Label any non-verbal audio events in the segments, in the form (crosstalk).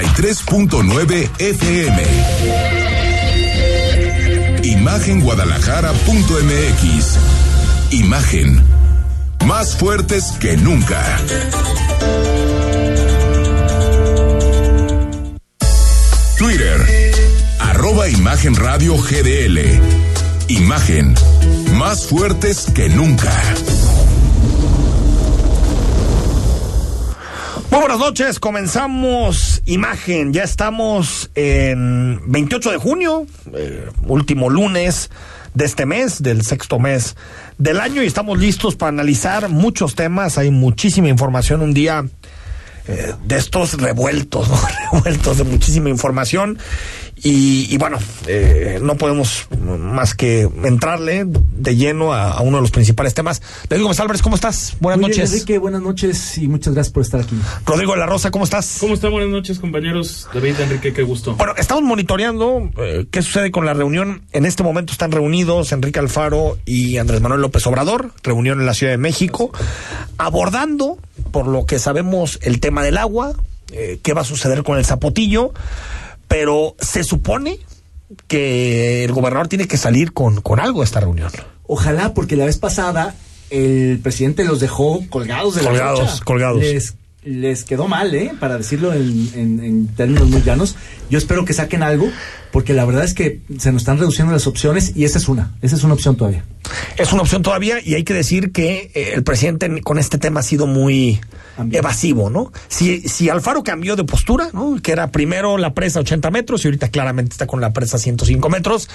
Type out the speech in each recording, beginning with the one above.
93.9 FM. Imagenguadalajara.mx. Imagen. Más fuertes que nunca. Twitter. Arroba Imagen Radio GDL. Imagen. Más fuertes que nunca. Buenas noches, comenzamos Imagen, ya estamos en 28 de junio, eh, último lunes de este mes, del sexto mes del año y estamos listos para analizar muchos temas, hay muchísima información, un día eh, de estos revueltos, (laughs) revueltos de muchísima información y, bueno, eh, no podemos más que entrarle de lleno a, uno de los principales temas. Rodrigo Gómez Álvarez, ¿cómo estás? Buenas noches. Enrique, buenas noches y muchas gracias por estar aquí. Rodrigo de la Rosa, ¿cómo estás? ¿Cómo están? Buenas noches, compañeros. David, Enrique, qué gusto. Bueno, estamos monitoreando eh, qué sucede con la reunión. En este momento están reunidos Enrique Alfaro y Andrés Manuel López Obrador, reunión en la Ciudad de México, abordando, por lo que sabemos, el tema del agua, eh, qué va a suceder con el zapotillo pero se supone que el gobernador tiene que salir con, con algo de esta reunión. Ojalá, porque la vez pasada el presidente los dejó colgados de colgados, la Colgados, colgados. Les, les, quedó mal, ¿eh? Para decirlo en, en, términos muy llanos. Yo espero que saquen algo, porque la verdad es que se nos están reduciendo las opciones y esa es una, esa es una opción todavía. Es una opción todavía y hay que decir que eh, el presidente con este tema ha sido muy evasivo, ¿no? Si, si Alfaro cambió de postura, ¿no? Que era primero la presa 80 metros y ahorita claramente está con la presa 105 metros,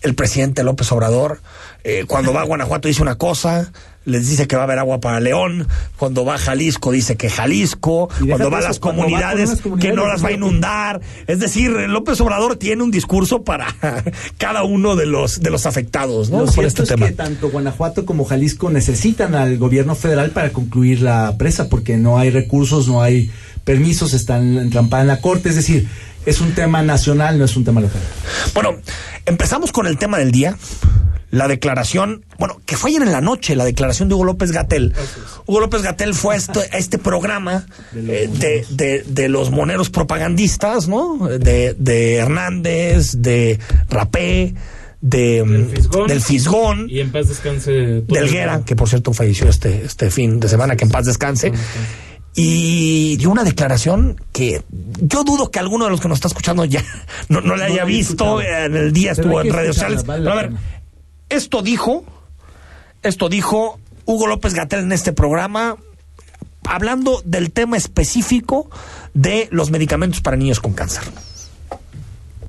el presidente López Obrador, eh, cuando va a Guanajuato dice una cosa, les dice que va a haber agua para León, cuando va a Jalisco dice que Jalisco, cuando va a las comunidades, que no las va a inundar. Es decir, López Obrador tiene un discurso para (laughs) cada uno de los de los afectados, ¿no? Lo Por este es tema. que tanto Guanajuato como Jalisco necesitan al gobierno federal para concluir la presa porque no hay recursos, no hay permisos, están entrampadas en la corte, es decir, es un tema nacional, no es un tema local. Bueno, empezamos con el tema del día la declaración, bueno, que fue ayer en la noche, la declaración de Hugo López Gatel. Hugo López Gatel fue a este, este programa de, eh, de, los moneros propagandistas, ¿no? De, de Hernández, de Rapé, de, del Fisgón, y en paz descanse del que por cierto falleció este, este fin de semana, que en paz descanse. Y dio una declaración que yo dudo que alguno de los que nos está escuchando ya (laughs) no, no le haya visto. En el día estuvo en redes sociales. a ver, esto dijo, esto dijo Hugo López Gatel en este programa, hablando del tema específico de los medicamentos para niños con cáncer.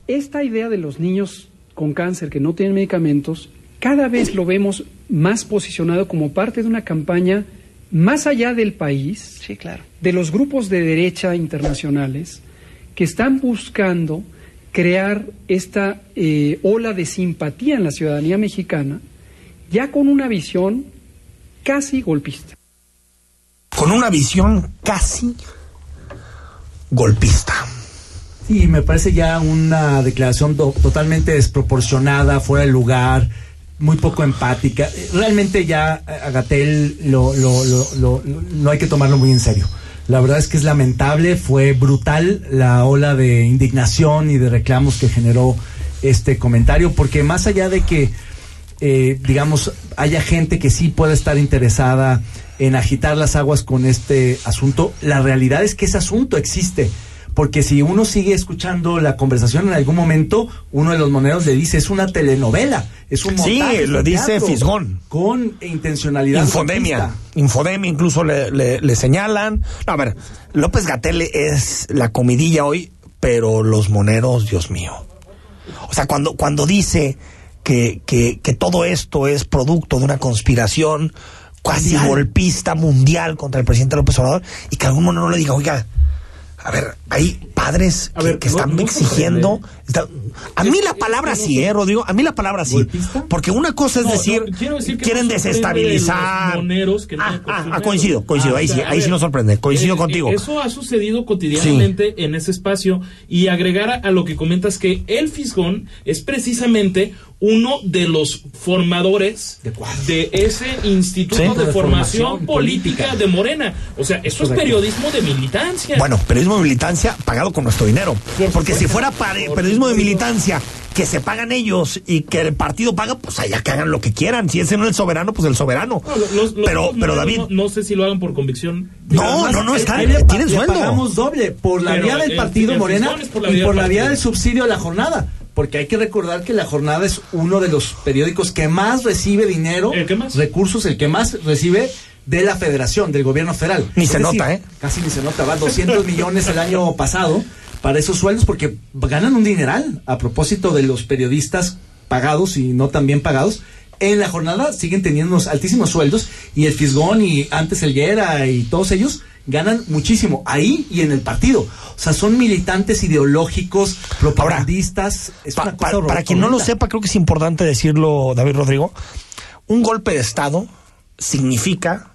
Esta idea de los niños con cáncer que no tienen medicamentos, cada vez lo vemos más posicionado como parte de una campaña más allá del país, sí, claro. de los grupos de derecha internacionales que están buscando crear esta eh, ola de simpatía en la ciudadanía mexicana, ya con una visión casi golpista. Con una visión casi golpista. Sí, me parece ya una declaración totalmente desproporcionada, fuera de lugar, muy poco empática. Realmente ya a Gatel lo, lo, lo, no hay que tomarlo muy en serio. La verdad es que es lamentable, fue brutal la ola de indignación y de reclamos que generó este comentario, porque más allá de que, eh, digamos, haya gente que sí pueda estar interesada en agitar las aguas con este asunto, la realidad es que ese asunto existe porque si uno sigue escuchando la conversación en algún momento, uno de los moneros le dice, es una telenovela, es un montaje, Sí, lo dice Fisgón. Con intencionalidad. Infodemia. Infodemia incluso le, señalan. a ver, López Gatel es la comidilla hoy, pero los moneros, Dios mío. O sea, cuando, cuando dice que, que, que todo esto es producto de una conspiración casi golpista mundial contra el presidente López Obrador y que algún monero le diga, oiga, a ver, hay padres que, están exigiendo. a mí la palabra sí, ¿eh, Rodrigo? A mí la palabra sí. Porque una cosa es decir, quieren desestabilizar. ah, ah, ah, coincido, coincido. ahí sí, ahí sí nos sorprende. Coincido eh, contigo. Eso ha sucedido cotidianamente en ese espacio. Y agregar a, lo que comentas que el Fisgón es precisamente uno de los formadores ¿De de ese instituto Sí. de, De formación, formación política, política. de Morena. O sea, eso es periodismo de militancia. Bueno, periodismo de militancia pagado con nuestro dinero. Por Porque si fuera periodismo de militancia que se pagan ellos y que el partido paga, pues allá que hagan lo que quieran. Si ese no es el soberano, pues el soberano. No, los- los- pero, los pero David, no, no sé si lo hagan por convicción. No, Además, no, no, le pa- tienen le sueldo. pagamos doble por la Pero vía del el- partido el Morena y por la vía del subsidio a la jornada. Porque hay que recordar que la jornada es uno de los periódicos que más recibe dinero, ¿El que más? recursos, el que más recibe de la federación, del gobierno federal. Ni Es se decir, nota, ¿eh? Casi ni se nota, va 200 (laughs) millones el año pasado para esos sueldos porque ganan un dineral a propósito de los periodistas pagados y no tan bien pagados. En la jornada siguen teniendo unos altísimos sueldos y el Fisgón y antes el Guerra y todos ellos ganan muchísimo ahí y en el partido. O sea, son militantes ideológicos, propagandistas. es Pa- una pa- cosa para quien no lo sepa, creo que es importante decirlo, David Rodrigo. Un golpe de Estado significa,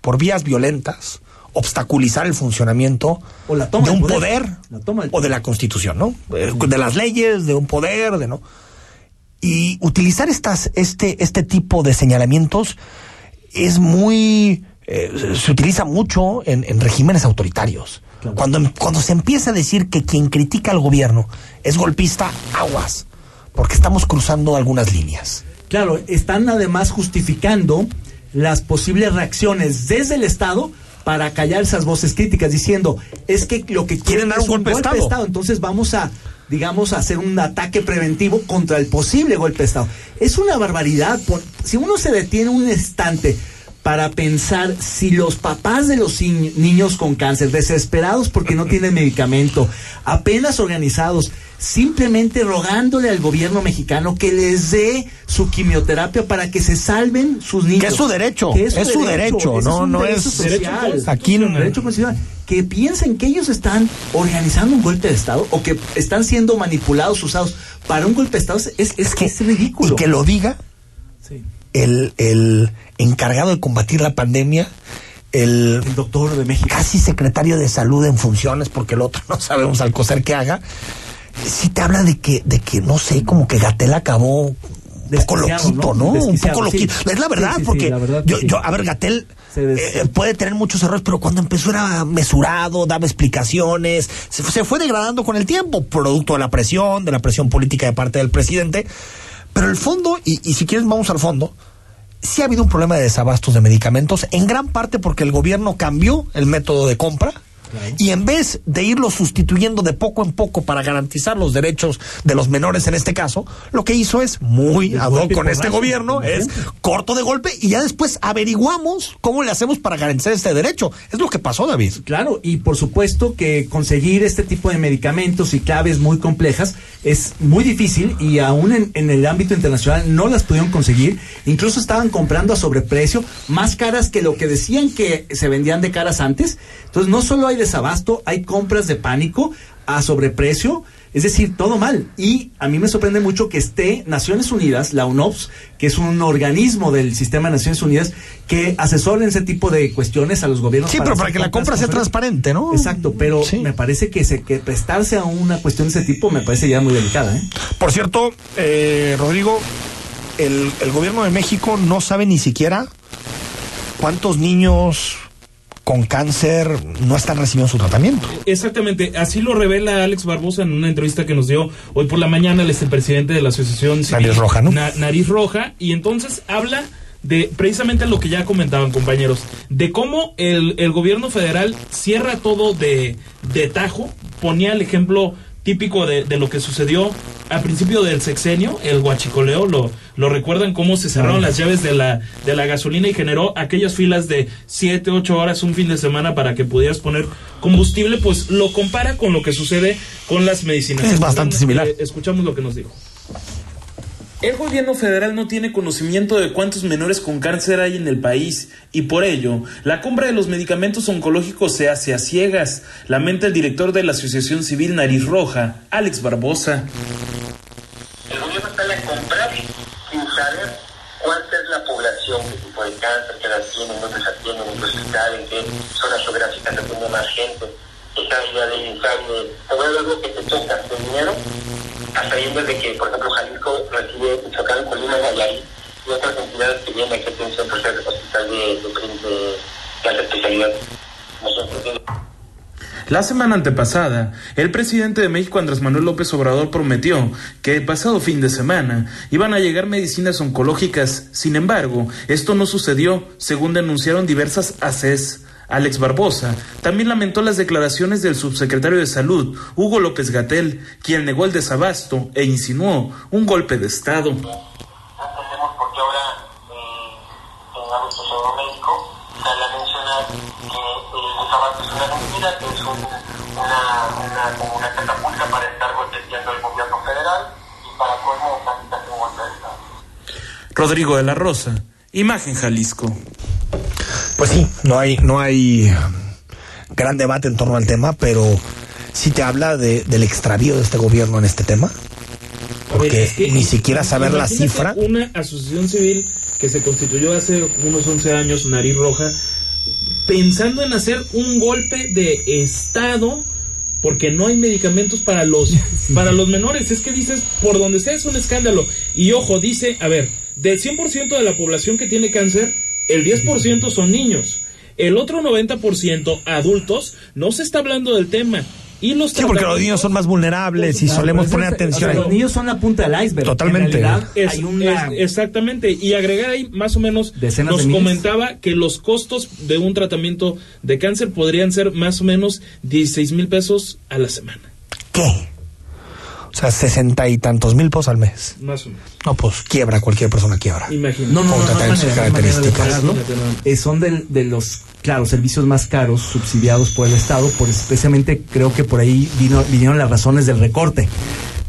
por vías violentas, obstaculizar el funcionamiento O la toma de un poder. poder, La toma o de la Constitución, ¿no? Eh, De las leyes, de un poder, de no. Y utilizar estas, este, este tipo de señalamientos es muy, eh, se utiliza mucho en, en regímenes autoritarios. Claro. Cuando, cuando se empieza a decir que quien critica al gobierno es golpista, aguas, porque estamos cruzando algunas líneas. Claro, están además justificando las posibles reacciones desde el Estado para callar esas voces críticas, diciendo, es que lo que quieren dar es un golpe de Estado. entonces vamos a, digamos, hacer un ataque preventivo contra el posible golpe de Estado. Es una barbaridad. por- si uno se detiene un instante para pensar si los papás de los ni- niños con cáncer, desesperados porque no tienen medicamento, apenas organizados, simplemente rogándole al gobierno mexicano que les dé su quimioterapia para que se salven sus niños. Que es su derecho, es su derecho, ese no- un no derecho es- social. Derecho Aquí Es no- derecho constitucional. Que piensen que ellos están organizando un golpe de Estado o que están siendo manipulados, usados para un golpe de Estado, es, es, que, es ridículo. Y que lo diga. El, el encargado de combatir la pandemia, el El doctor de México. casi secretario de salud en funciones, porque el otro (laughs) no sabemos al coser que haga, sí te habla de que, de que no sé, como que Gatel acabó un poco loquito, ¿no? ¿no? Un poco sí. loquito. Es la verdad, Sí, sí, sí, porque la verdad que yo, yo, a ver, Gatel eh, puede tener muchos errores, pero cuando empezó era mesurado, daba explicaciones, se, se fue degradando con el tiempo, producto de la presión, de la presión política de parte del presidente. Pero el fondo, y, si quieres vamos al fondo, sí ha habido un problema de desabastos de medicamentos, en gran parte porque el gobierno cambió el método de compra. Y en vez de irlo sustituyendo de poco en poco para garantizar los derechos de los menores en este caso, lo que hizo es muy ad hoc con este gobierno, es corto de golpe y ya después averiguamos cómo le hacemos para garantizar este derecho. Es lo que pasó, David. Claro, y por supuesto que conseguir este tipo de medicamentos y claves muy complejas es muy difícil y aún en, en el ámbito internacional no las pudieron conseguir. Incluso estaban comprando a sobreprecio, más caras que lo que decían que se vendían de caras antes. Entonces no solo hay desabasto, hay compras de pánico a sobreprecio. Es decir, todo mal. Y a mí me sorprende mucho que esté Naciones Unidas, la UNOPS, que es un organismo del sistema de Naciones Unidas, que asesoren ese tipo de cuestiones a los gobiernos. Sí, pero hacer para que la compra sea transparente, ¿no? Exacto, pero Sí. me parece que, se, que prestarse a una cuestión de ese tipo me parece ya muy delicada. ¿eh? Por cierto, eh, Rodrigo, el, el gobierno de México no sabe ni siquiera cuántos niños con cáncer no están recibiendo su tratamiento. Exactamente, así lo revela Alex Barbosa en una entrevista que nos dio hoy por la mañana el presidente de la Asociación Civil Nariz Roja, ¿no? Na- Nariz Roja, y entonces habla de precisamente lo que ya comentaban compañeros, de cómo el, el gobierno federal cierra todo de, de tajo, ponía el ejemplo típico de, de lo que sucedió al principio del sexenio, el huachicoleo, lo, lo recuerdan cómo se cerraron las llaves de la, de la gasolina y generó aquellas filas de 7, 8 horas un fin de semana para que pudieras poner combustible, pues lo compara con lo que sucede con las medicinas. Es bastante similar. Eh, escuchamos lo que nos dijo. El gobierno federal no tiene conocimiento de cuántos menores con cáncer hay en el país y por ello la compra de los medicamentos oncológicos se hace a ciegas, lamenta el director de la Asociación Civil Nariz Roja, Alex Barbosa. El gobierno está a comprar sin saber cuánta es la población, qué tipo de cáncer, qué edad tienen, dónde se atienden, en qué hospital, en qué zona geográfica se atiende más gente. Del ensayo de te voy a dar lo que te toca, de dinero, hasta de que, por ejemplo, Jalisco recibe y otras de, de. Nosotros, La semana antepasada, el presidente de México Andrés Manuel López Obrador prometió que el pasado fin de semana iban a llegar medicinas oncológicas. Sin embargo, esto no sucedió, según denunciaron diversas ACES. Alex Barbosa también lamentó las declaraciones del subsecretario de Salud, Hugo López Gatel, quien negó el desabasto e insinuó un golpe de Estado. Rodrigo de la Rosa, Imagen Jalisco. Pues sí, no hay, no hay gran debate en torno al tema, pero sí te habla de, del extravío de este gobierno en este tema. Porque Es que- ni siquiera saber la cifra. Una asociación civil que se constituyó hace unos 11 años, Nariz Roja, pensando en hacer un golpe de Estado porque no hay medicamentos para los (laughs) para los menores. Es que dices, por donde sea es un escándalo. Y ojo, dice, a ver, del 100% de la población que tiene cáncer, el 10% son niños. El otro 90% adultos, no se está hablando del tema. Y los Sí, porque los niños son más vulnerables y Claro, solemos poner atención o sea, ahí. Los niños son la punta del iceberg. Totalmente. En realidad, Es- hay una... es- exactamente. Y agregar ahí más o menos Decenas nos de miles. comentaba que los costos de un tratamiento de cáncer podrían ser más o menos 16 mil pesos a la semana. ¿Qué? O sea, sesenta y tantos mil pesos al mes. Más o menos. No, pues quiebra, cualquier persona quiebra. Imagínate. No, no, no, características. Eh, son de, los, claro, servicios más caros subsidiados por el Estado, por especialmente creo que por ahí vino, vinieron las razones del recorte.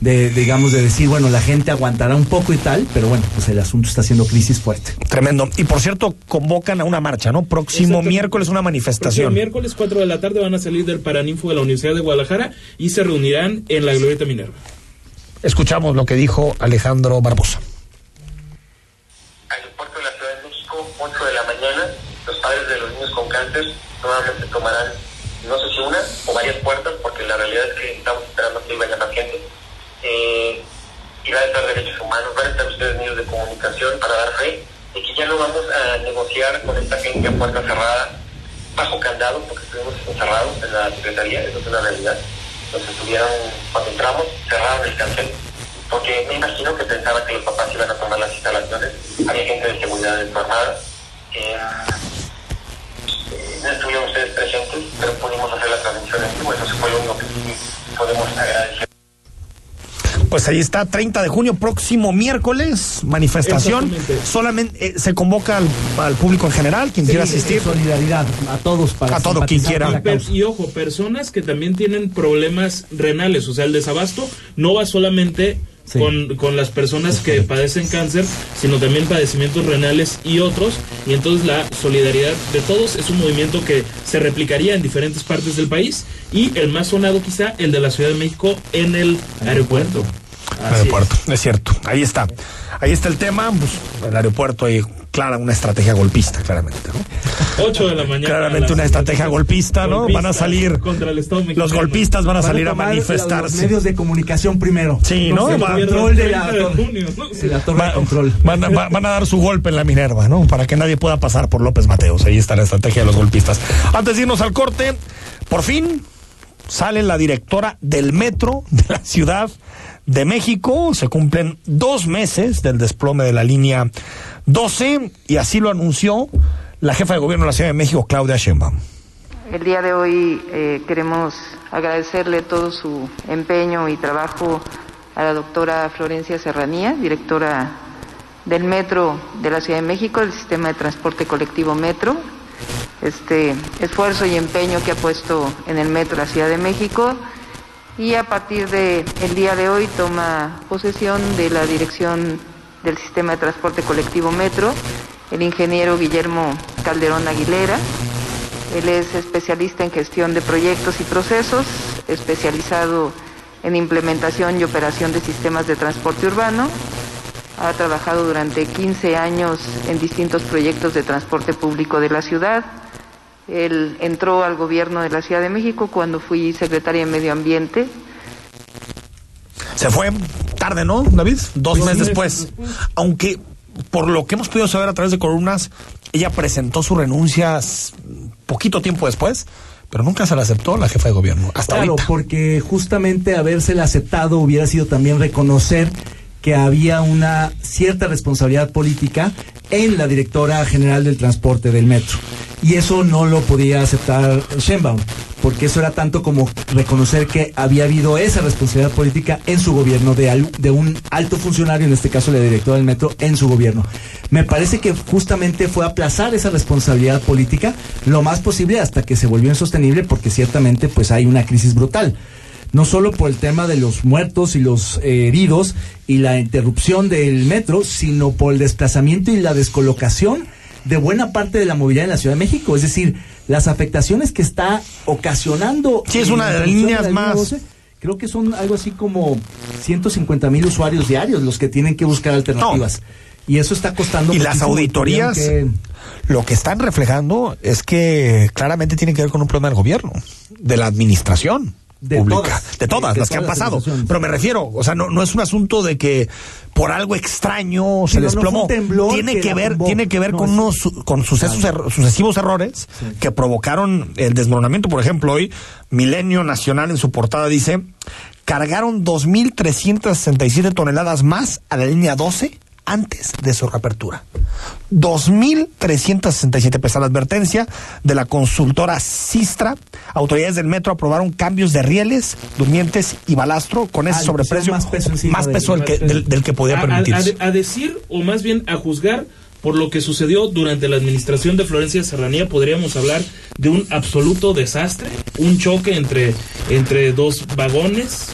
De, digamos, de decir, bueno, la gente aguantará un poco y tal, pero bueno, pues el asunto está haciendo crisis fuerte. Tremendo. Y por cierto, convocan a una marcha, ¿no? Próximo miércoles una Próximo manifestación. miércoles 4 de la tarde van a salir del Paraninfo de la Universidad de Guadalajara y se reunirán en la Glorieta Minerva. Escuchamos lo que dijo Alejandro Barbosa. aeropuerto de la Ciudad de México, 8 de la mañana, los padres de los niños con cáncer nuevamente tomarán, no sé si una o varias puertas, porque la realidad es que estamos esperando que vaya más. Eh, y va a estar derechos humanos, van a estar ustedes medios de comunicación para dar fe de que ya no vamos a negociar con esta gente a puerta cerrada, bajo candado, porque estuvimos encerrados en la Secretaría, eso es una realidad. Nos estuvieron, cuando entramos, cerraron el cancel, porque me imagino que pensaban que los papás iban a tomar las instalaciones, había gente de seguridad desarmada. Eh, eh, no estuvieron ustedes presentes, pero pudimos hacer la transmisión en vivo, eso fue lo único que podemos agradecer. Pues ahí está, 30 de junio, próximo miércoles, manifestación. Solamente eh, se convoca al, al público en general, quien quiera asistir. Solidaridad a todos para A todo quien quiera. y ojo, personas que también tienen problemas renales, o sea, el desabasto no va solamente Sí. con, con las personas que (laughs) padecen cáncer, sino también padecimientos renales y otros, y entonces la solidaridad de todos es un movimiento que se replicaría en diferentes partes del país, y el más sonado quizá, el de la Ciudad de México en el aeropuerto. Aeropuerto, es. cierto. Ahí está. Ahí está el tema. Pues, el aeropuerto hay clara una estrategia golpista, claramente, ¿no? es. 8 de la mañana. Claramente una estrategia golpista, ¿no? Van a salir. contra el Estado mexicano. Los golpistas van a salir a tomar Los manifestarse. medios de comunicación primero. Sí, ¿no? El control de la, 30 de torre- junio, ¿no? de la torre Va- de control. Van, a- van a dar su golpe en la Minerva, ¿no? Para que nadie pueda pasar por López Mateos. Ahí está la estrategia de los golpistas. Antes de irnos al corte, por fin sale la directora del metro de la Ciudad de México. Se cumplen dos meses del desplome de la línea 12 y así lo anunció la jefa de gobierno de la Ciudad de México, Claudia Sheinbaum. El día de hoy eh, queremos agradecerle todo su empeño y trabajo a la doctora Florencia Serranía, directora del Metro de la Ciudad de México, del sistema de transporte colectivo Metro. Este esfuerzo y empeño que ha puesto en el Metro de la Ciudad de México y a partir de el día de hoy toma posesión de la dirección del sistema de transporte colectivo Metro el ingeniero Guillermo Calderón Aguilera. Él es especialista en gestión de proyectos y procesos, especializado en implementación y operación de sistemas de transporte urbano. Ha trabajado durante 15 años en distintos proyectos de transporte público de la ciudad. Él entró al gobierno de la Ciudad de México cuando fui secretaria de Medio Ambiente Se fue tarde, ¿no, David? Dos, Dos meses después. después. Aunque, por lo que hemos podido saber a través de columnas, ella presentó su renuncia poquito tiempo después, pero nunca se la aceptó la jefa de gobierno. Hasta Claro, ahorita. porque justamente habérsela aceptado hubiera sido también reconocer que había una cierta responsabilidad política en la directora general del transporte del metro. Y eso no lo podía aceptar Sheinbaum, porque eso era tanto como reconocer que había habido esa responsabilidad política en su gobierno, de, al- de un alto funcionario, en este caso la directora del metro, en su gobierno. Me parece que justamente fue aplazar esa responsabilidad política lo más posible hasta que se volvió insostenible, porque ciertamente pues hay una crisis brutal no solo por el tema de los muertos y los eh, heridos y la interrupción del metro, sino por el desplazamiento y la descolocación de buena parte de la movilidad en la Ciudad de México. Es decir, las afectaciones que está ocasionando. Sí, es una de las líneas más- 12, Creo que son algo así como 150 mil usuarios diarios los que tienen que buscar alternativas. Y eso está costando. Y las auditorías, lo que están reflejando es que claramente tiene que ver con un problema del gobierno, de la administración. De pública, todas. de todas De las que han todas pasado. Pero me refiero, o sea, no, no es un asunto de que por algo extraño se fue desplomó. tiene que ver, tiene que ver No, con unos con sucesos er- sucesivos errores que provocaron el desmoronamiento. Por ejemplo, hoy Milenio Nacional en su portada dice cargaron 2.367 toneladas más a la línea 12 antes de su reapertura. 2.367 pesa la advertencia de la consultora Sistra. Autoridades del metro aprobaron cambios de rieles, durmientes y balastro con ese Ah, sobreprecio. más peso más del- peso del que, del, del que podía a- permitirse. A, a decir, o más bien a juzgar por lo que sucedió durante la administración de Florencia Serranía, podríamos hablar de un absoluto desastre, un choque entre, entre dos vagones,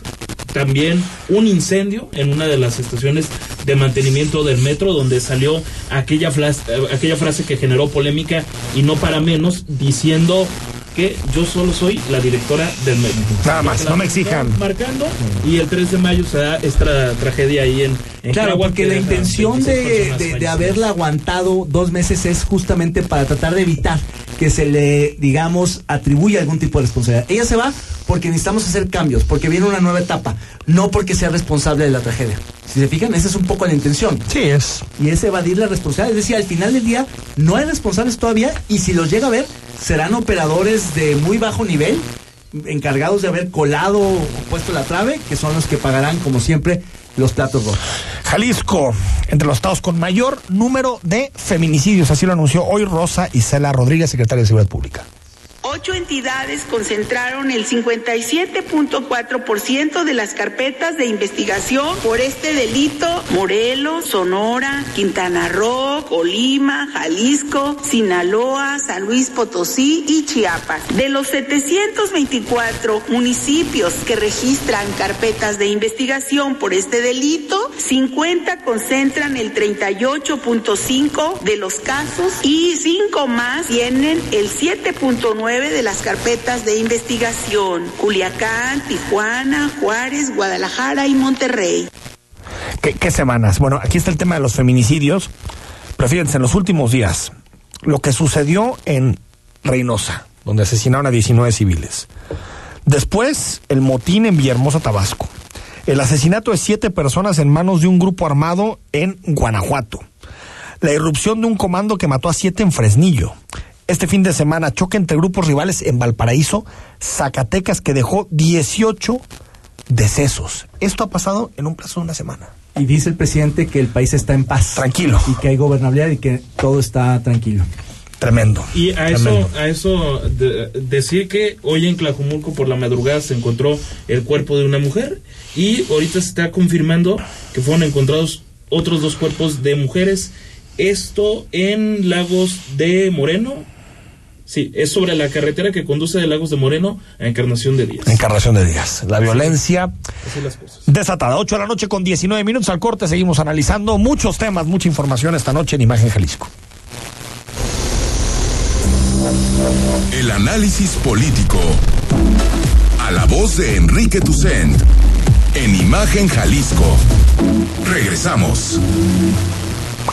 también un incendio en una de las estaciones de mantenimiento del metro, donde salió aquella, eh, aquella frase que generó polémica y no para menos, diciendo que yo solo soy la directora del metro. Nada más, no me exijan. Marcando, y el 3 de mayo se da esta tragedia ahí en Claro, porque que la intención 26 de, de- de haberla aguantado dos meses es justamente para tratar de evitar que se le, digamos, atribuya algún tipo de responsabilidad. Ella se va porque necesitamos hacer cambios, porque viene una nueva etapa, no porque sea responsable de la tragedia. Si se fijan, esa es un poco la intención. Sí, es. Y es evadir la responsabilidad. Es decir, al final del día no hay responsables todavía y si los llega a ver, serán operadores de muy bajo nivel, encargados de haber colado o puesto la trave, que son los que pagarán, como siempre, los platos. Jalisco, entre los estados con mayor número de feminicidios, así lo anunció hoy Rosa Isela Rodríguez, secretaria de Seguridad Pública. Ocho entidades concentraron el 57.4% de las carpetas de investigación por este delito. Morelos, Sonora, Quintana Roo, Colima, Jalisco, Sinaloa, San Luis Potosí y Chiapas. De los 724 municipios que registran carpetas de investigación por este delito, 50 concentran el 38.5 de los casos y 5 más tienen el 7.9 de las carpetas de investigación. Culiacán, Tijuana, Juárez, Guadalajara y Monterrey. ¿Qué, qué semanas? Bueno, aquí está el tema de los feminicidios. Pero fíjense, en los últimos días, lo que sucedió en Reynosa, donde asesinaron a 19 civiles. Después, el motín en Villahermosa, Tabasco. El asesinato de siete personas en manos de un grupo armado en Guanajuato. La irrupción de un comando que mató a siete en Fresnillo. Este fin de semana, choque entre grupos rivales en Valparaíso, Zacatecas, que dejó 18 decesos. Esto ha pasado en un plazo de una semana. Y dice el presidente que el país está en paz. Tranquilo. Y que hay gobernabilidad y que todo está tranquilo. Tremendo. Y a eso, a eso de- decir que hoy en Tlajumulco por la madrugada se encontró el cuerpo de una mujer y ahorita se está confirmando que fueron encontrados otros dos cuerpos de mujeres. Esto en Lagos de Moreno. Sí, es sobre la carretera que conduce de Lagos de Moreno a Encarnación de Díaz. Encarnación de días. La violencia Así las cosas. desatada. 8 de la noche con 19 minutos al corte. Seguimos analizando muchos temas, mucha información esta noche en Imagen Jalisco. El análisis político. A la voz de Enrique Tucent. En Imagen Jalisco. Regresamos.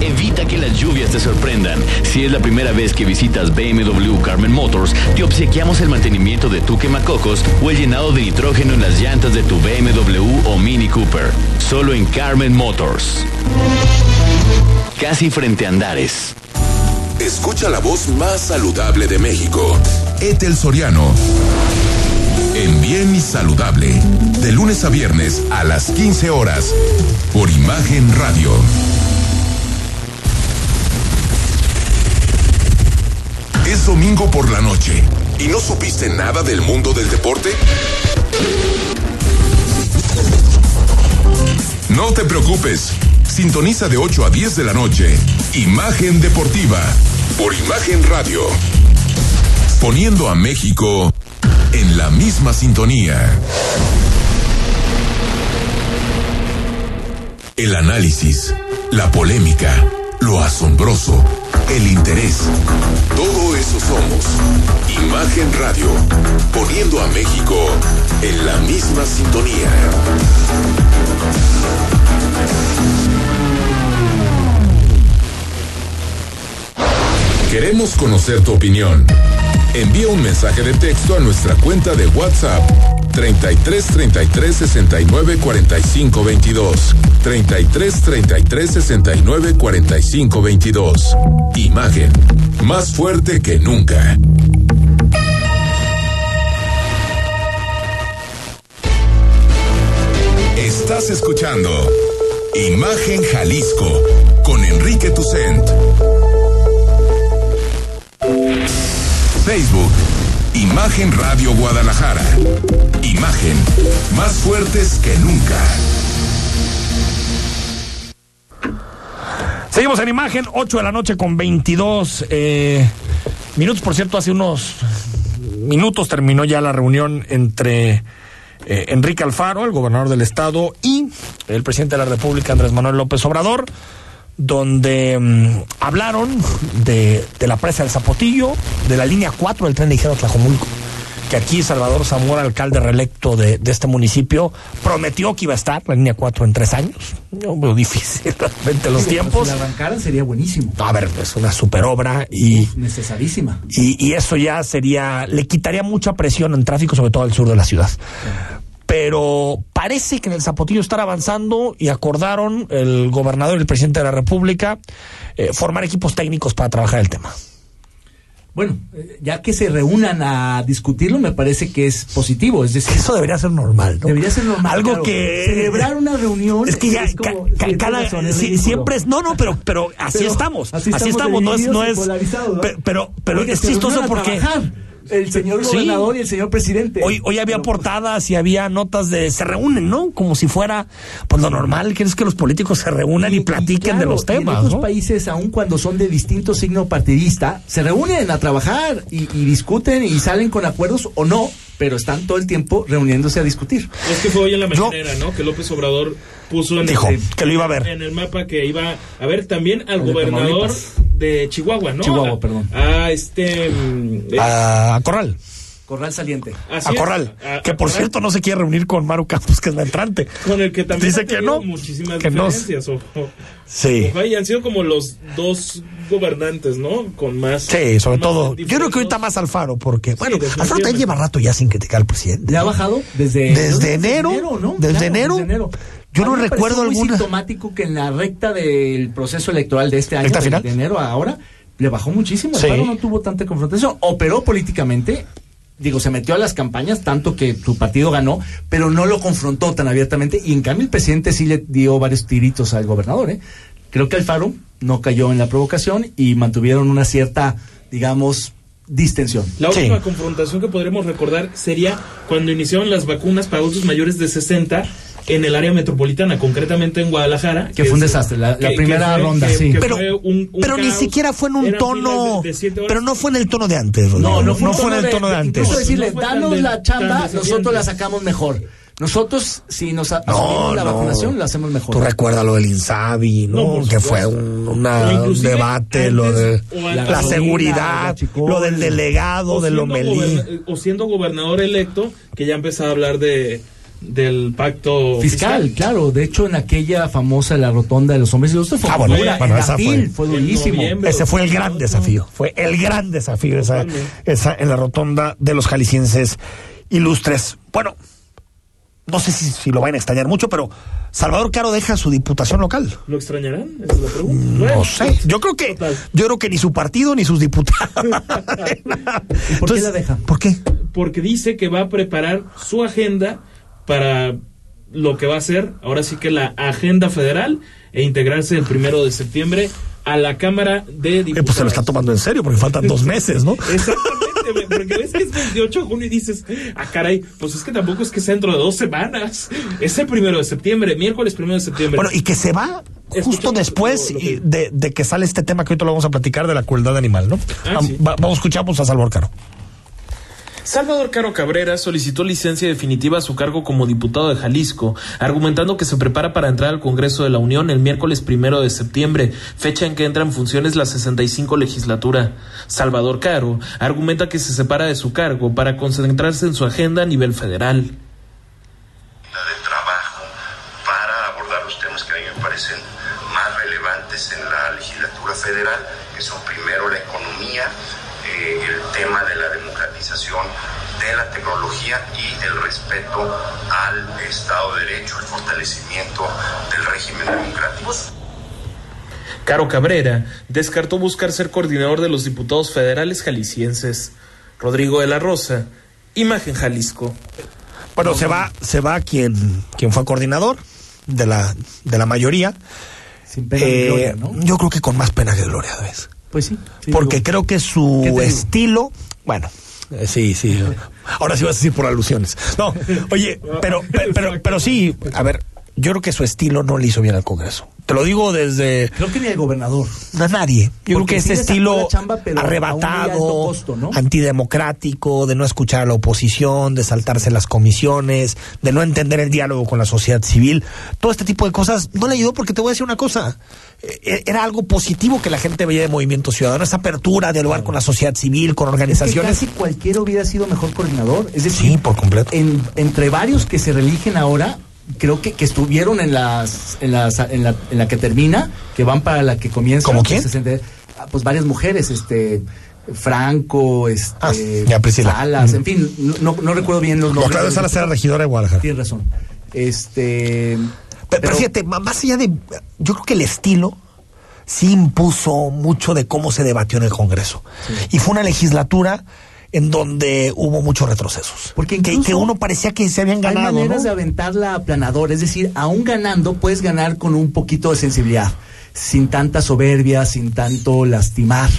Evita que las lluvias te sorprendan. Si es la primera vez que visitas BMW Carmen Motors, te obsequiamos el mantenimiento de tu quemacocos o el llenado de nitrógeno en las llantas de tu BMW o Mini Cooper. Solo en Carmen Motors. Casi frente a Andares. Escucha la voz más saludable de México. Etel Soriano. En Bien y Saludable. De lunes a viernes a las 15 horas. Por Imagen Radio. Domingo por la noche y no supiste nada del mundo del deporte. No te preocupes. Sintoniza de 8 a 10 de la noche. Imagen Deportiva. Por Imagen Radio. Poniendo a México en la misma sintonía. El análisis, la polémica, lo asombroso, el interés. Todo eso somos. Imagen Radio. Poniendo a México en la misma sintonía. Queremos conocer tu opinión. Envía un mensaje de texto a nuestra cuenta de WhatsApp 33 33 69 45 22. 33 33 69 45 22. Imagen. Más fuerte que nunca. Estás escuchando Imagen Jalisco con Enrique Tucent. Facebook, Imagen Radio Guadalajara. Imagen, más fuertes que nunca. Seguimos en imagen, 8 de la noche con 22 eh, minutos. Por cierto, hace unos minutos terminó ya la reunión entre eh, Enrique Alfaro, el gobernador del estado, y el presidente de la República, Andrés Manuel López Obrador, donde mm, hablaron de, de la presa del Zapotillo, de la línea 4 del tren ligero Tlajomulco que aquí Salvador Zamora, alcalde reelecto de, de, este municipio, prometió que iba a estar la línea 4 en tres años. No veo difícil (laughs) realmente los Sí, tiempos. Si la arrancaran sería buenísimo. A ver, es una super obra y, Necesarísima. y, y eso ya sería, le quitaría mucha presión en tráfico, sobre todo al sur de la ciudad. Pero parece que en el Zapotillo están avanzando y acordaron el gobernador y el presidente de la República eh, formar equipos técnicos para trabajar el tema. Bueno, eh, ya que se reúnan a discutirlo, me parece que es positivo. Es decir, Eso debería ser normal, ¿no? debería ser normal. Algo claro. que Celebrar una reunión. Es que ya como- ca- ca- sí, cada razón, es sí, ridículo. siempre es no no pero pero así Pero estamos así así, estamos no es no es pero pero es chistoso porque trabajar. El señor Sí. gobernador y el señor presidente. Hoy, hoy había Pero, pues, portadas y había notas de se reúnen, ¿no? Como si fuera pues lo normal que es que los políticos se reúnan y, platiquen de claro, los y en temas, otros ¿no? países, aun cuando son de distinto signo partidista, se reúnen a trabajar y, y discuten y salen con acuerdos o no, pero están todo el tiempo reuniéndose a discutir. Es que fue hoy en la mañanera, ¿no? Que López Obrador puso en Dijo el, que lo iba a ver. en el mapa que iba a ver también al El gobernador de Chihuahua, ¿no? Chihuahua, A- perdón. A este. mm, eh, A Corral, Corral saliente. así a es, Corral, a- que a por Corral, cierto no se quiere reunir con Maru Campos, que es la entrante. Con el que también Dice ha que no, muchísimas que no. diferencias. ojo. Sí. Ojo, y han sido como los dos gobernantes, ¿no? Con más. Sí, sobre más todo. Yo creo que ahorita más Alfaro, porque, bueno, Alfaro definitivamente. también lleva rato ya sin criticar al presidente. ¿Le ha bajado? Desde, Desde enero, ¿no? desde Claro, enero. Yo no recuerdo muy alguna- sintomático que en la recta del proceso electoral de este año, ¿Recta de, final? de enero a ahora, le bajó muchísimo. Sí. Alfaro no tuvo tanta confrontación. Operó políticamente digo, se metió a las campañas, tanto que su partido ganó, pero no lo confrontó tan abiertamente. Y en cambio, el presidente sí le dio varios tiritos al gobernador. ¿eh? Creo que Alfaro no cayó en la provocación y mantuvieron una cierta, digamos, distensión. La última confrontación que podremos recordar sería cuando iniciaron las vacunas para adultos mayores de 60 en el área metropolitana, concretamente en Guadalajara. Que, fue un desastre, la, primera ronda, sí. pero pero ni siquiera fue en un tono, pero no fue en el tono de antes. No, no, fue, en el tono de, antes. Incluso decirle, danos la chamba, nosotros la sacamos mejor. Nosotros, si nos asumimos la vacunación, la hacemos mejor. Tú recuerdas lo del Insabi, ¿no? que fue un, debate, lo de la, seguridad, lo del delegado, de Lomelí. O siendo gobernador electo, que ya empezó a hablar de del pacto fiscal, claro. De hecho, en aquella famosa la rotonda de los hombres y los fue, ah, bueno, esa fue, fue durísimo. Ese fue el gran desafío. Fue el gran desafío esa, esa en la rotonda de los jaliscienses ilustres. Bueno, no sé si, lo van a extrañar mucho, pero Salvador Caro deja su diputación local. ¿Lo extrañarán? Esa es la pregunta. No sé. Yo creo que yo creo que ni su partido ni sus diputados. (laughs) por qué la deja? ¿Por qué? Porque dice que va a preparar su agenda para lo que va a ser ahora sí que la agenda federal e integrarse el primero de septiembre a la Cámara de Diputados. Eh, pues se lo está tomando en serio porque faltan dos meses, ¿no? (laughs) Exactamente, porque ves que es 28 de junio y dices, ah, caray, pues es que tampoco es que sea dentro de dos semanas. Es el primero de septiembre, miércoles primero de septiembre. Bueno, y que se va justo después de, de, que sale este tema que hoy te lo vamos a platicar de la crueldad animal, ¿no? Ah, vamos, escuchamos a Salvador Caro. Salvador Caro Cabrera solicitó licencia definitiva a su cargo como diputado de Jalisco, argumentando que se prepara para entrar al Congreso de la Unión el miércoles primero de septiembre, fecha en que entra en funciones la 65 legislatura. Salvador Caro argumenta que se separa de su cargo para concentrarse en su agenda a nivel federal. El respeto al Estado de Derecho, el fortalecimiento del régimen democrático. Caro Cabrera descartó buscar ser coordinador de los diputados federales jaliscienses. Rodrigo de la Rosa, Imagen Jalisco. Bueno, se va, se va quien, quien fue coordinador de la, de la mayoría. Sin pena eh, gloria, ¿no? Yo creo que con más pena que gloria, ¿ves? Pues sí. porque creo que su estilo, bueno, sí, sí. Ahora sí vas a decir por alusiones. No, oye, pero, pero, pero, sí, a ver, yo creo que su estilo no le hizo bien al Congreso. Te lo digo desde. Creo que ni el gobernador. A nadie. Yo creo que ese estilo arrebatado, antidemocrático, de no escuchar a la oposición, de saltarse las comisiones, de no entender el diálogo con la sociedad civil, todo este tipo de cosas no le ayudó porque te voy a decir una cosa. Eh, era algo positivo que la gente veía de Movimiento Ciudadano, esa apertura, dialogar con la sociedad civil, con organizaciones. Es casi cualquiera hubiera sido mejor coordinador. Es decir, sí, por completo. entre varios que se religen ahora, creo que, que estuvieron en las, en las en la, en la que termina, que van para la que comienza. ¿Cómo quién? Ah, pues varias mujeres, este Franco, este ah, ya, Salas, en fin, no, no, recuerdo bien los nombres. Claro, Salas era regidora de Guadalajara. Tienes razón. Este pero, fíjate, más allá de yo creo que el estilo sí impuso mucho de cómo se debatió en el Congreso. Y fue una legislatura en donde hubo muchos retrocesos. Porque que, uno parecía que se habían ganado. Hay maneras de aventarla a planador, es decir, aún ganando puedes ganar con un poquito de sensibilidad, sin tanta soberbia, sin tanto lastimar.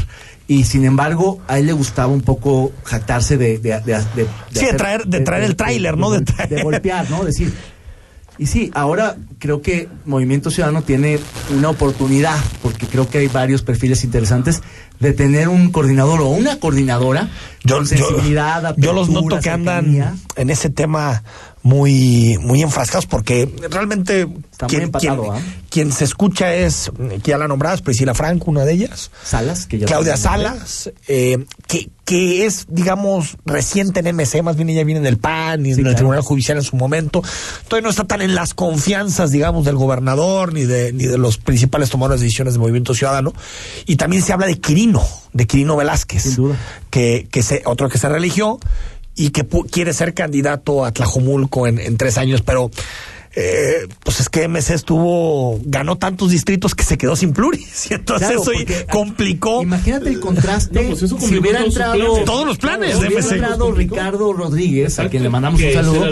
Y sin embargo, a él le gustaba un poco jactarse de... de, de, sí, de traer, de traer el tráiler, ¿no? De, de golpear, ¿no? Decir, y sí, ahora creo que Movimiento Ciudadano tiene una oportunidad, porque creo que hay varios perfiles interesantes, de tener un coordinador o una coordinadora yo, con sensibilidad, yo, yo los noto que andan en ese tema muy, muy enfrascados porque realmente quien, ¿ah? quien, se escucha es, que ya la nombrabas, Priscila Franco, una de ellas. Salas, que ya Claudia Salas, eh, que, que es, digamos, reciente en MC, más bien ella viene del PAN y en el Tribunal Judicial en su momento. Todavía no está tan en las confianzas, digamos, del gobernador ni de, ni de los principales tomadores de decisiones del Movimiento Ciudadano. Y también se habla de Quirino, de Quirino Velázquez. Sin duda. Que, que se, otro que se religió y que quiere ser candidato a Tlajomulco en, en tres años, pero eh, pues es que MC estuvo, ganó tantos distritos que se quedó sin pluris. (laughs) Y entonces Claro, eso porque, complicó. Imagínate el contraste. No, pues eso si hubiera entrado. Todos los planes si de hubiera MC. entrado Ricardo Rodríguez, a Exacto, quien le mandamos un saludo.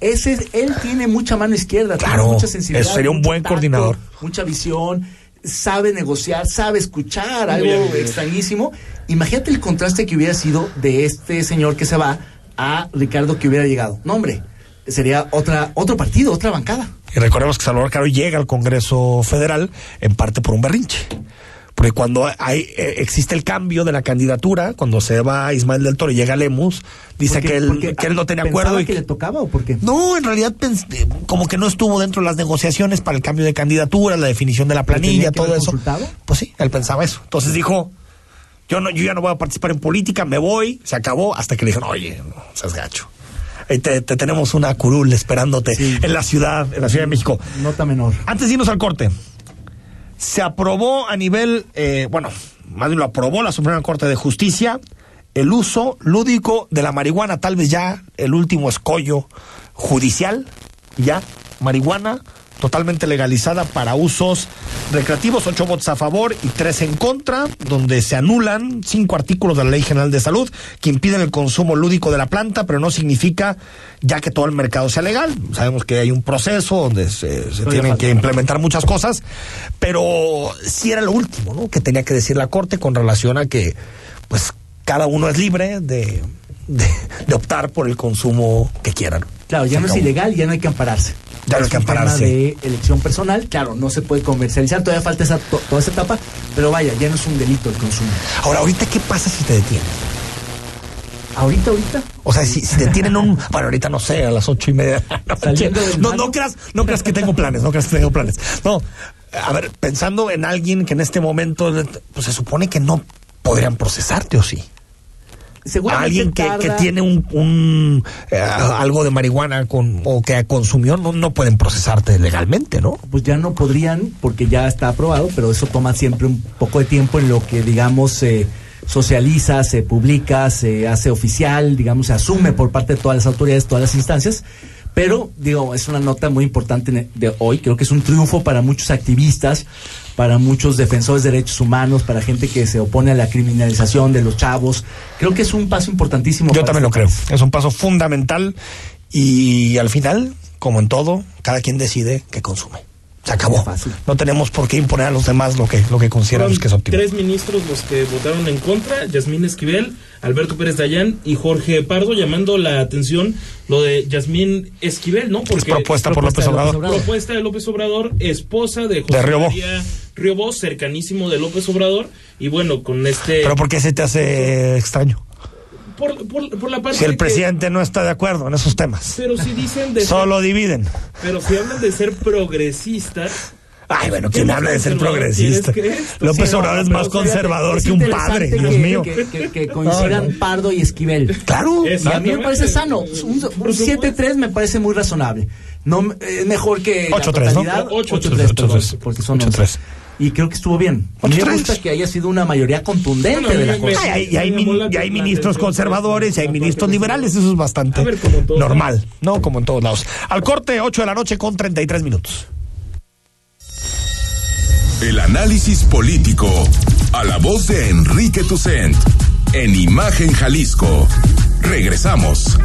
Ese es- él tiene mucha mano izquierda, tiene Claro, mucha sensibilidad, eso sería un buen tacto, coordinador. mucha visión, sabe negociar, sabe escuchar, algo bien, bien. extrañísimo. Imagínate el contraste que hubiera sido de este señor que se va a Ricardo que hubiera llegado. No, hombre, sería otra otro partido, otra bancada. Y recordemos que Salvador Caro llega al Congreso Federal en parte por un berrinche. Porque cuando hay, eh, existe el cambio de la candidatura, cuando se va Ismael del Toro y llega Lemus, dice Porque- que él, porque que él no tenía acuerdo. Y que le tocaba o por qué? No, en realidad eh, como que no estuvo dentro de las negociaciones para el cambio de candidatura, la definición de la ¿Pero tenía planilla, que todo eso. consultado? Pues sí, él pensaba eso. Entonces dijo, yo no, yo ya no voy a participar en política, me voy, se acabó, hasta que le dijeron, oye, no seas gacho. Ahí te, te tenemos una curul esperándote en la ciudad, en la Ciudad de México. Nota menor. Antes de irnos al corte, se aprobó a nivel, eh, bueno, más bien lo aprobó la Suprema Corte de Justicia, el uso lúdico de la marihuana, tal vez ya el último escollo judicial, ya, marihuana totalmente legalizada para usos recreativos, ocho votos a favor y tres en contra, donde se anulan cinco artículos de la Ley General de Salud que impiden el consumo lúdico de la planta, pero no significa ya que todo el mercado sea legal. Sabemos que hay un proceso donde se, tienen que implementar muchas cosas, pero sí era lo último, ¿no? Que tenía que decir la Corte con relación a que, pues, cada uno es libre de, de, de optar por el consumo que quieran. Claro, ya no es ilegal, ya no hay que ampararse. Ya no hay que ampararse. de elección personal, claro, no se puede comercializar, todavía falta esa, to- toda esa etapa, pero vaya, ya no es un delito el consumo. Ahora, ahorita, ¿qué pasa si te detienen? Ahorita, ahorita, O sea, si, si te tienen un. Bueno, ahorita no sé, a las ocho y media. Saliendo del No, no creas, no creas que tengo planes, no creas que tengo planes. No, a ver, pensando en alguien que en este momento, pues se supone que no podrían procesarte o sí. Seguramente Alguien que, tarda- que tiene un, un, eh, algo de marihuana con, o que consumió, no, no pueden procesarte legalmente, ¿no? pues ya no podrían porque ya está aprobado, pero eso toma siempre un poco de tiempo en lo que, digamos, se socializa, se publica, se hace oficial, digamos, se asume por parte de todas las autoridades, todas las instancias. Pero, digo, es una nota muy importante de hoy. Creo que es un triunfo para muchos activistas, para muchos defensores de derechos humanos, para gente que se opone a la criminalización de los chavos. Creo que es un paso importantísimo. Yo también lo este creo. Es un paso fundamental y al final, como en todo, cada quien decide qué consume. Se acabó. No tenemos por qué imponer a los demás lo que, lo que consideramos Fueron que es óptimo. tres ministros los que votaron en contra, Yasmín Esquivel, Alberto Pérez Dayán y Jorge Pardo, llamando la atención lo de Yasmín Esquivel, ¿no? Porque propuesta por López Obrador. Propuesta de López Obrador, esposa de José De Riobó. María Riobó, cercanísimo de López Obrador, y bueno, con este... Pero ¿por qué se te hace extraño? Por, por- por la parte Si el que- presidente no está de acuerdo en esos temas. Pero si dicen de... Solo dividen. Pero si hablan de ser progresistas... Ay, bueno, ¿qué ¿quién habla de ser progresista? López Obrador es pero más conservador es que un padre, Dios mío. Que, coincidan Pardo y Esquivel. Claro. Y a mí me parece sano. Un, un Por supuesto. 7-3 me parece muy razonable. No, es mejor que la 8-3, ¿no? totalidad. 8-3, 8-3, perdón, 8-3. porque son 8-3. 11. Y creo que estuvo bien. A mí me 8-3. gusta que haya sido una mayoría contundente Bueno, de la me- cosa. Ay, y hay, min- y hay ministros conservadores y hay ministros liberales, eso es bastante ver, normal, ¿no? Como en todos lados. Al corte, 8 de la noche con 33 minutos. El análisis político. A la voz de Enrique Tucent. En Imagen Jalisco. Regresamos.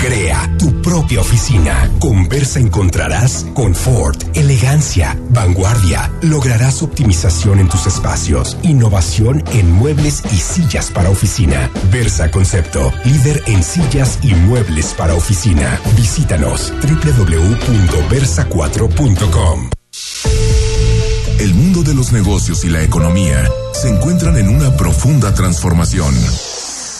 Crea tu propia oficina. Con Versa encontrarás confort, elegancia, vanguardia. Lograrás optimización en tus espacios, innovación en muebles y sillas para oficina. Versa Concepto, líder en sillas y muebles para oficina. Visítanos www.versa4.com. El mundo de los negocios y la economía se encuentran en una profunda transformación.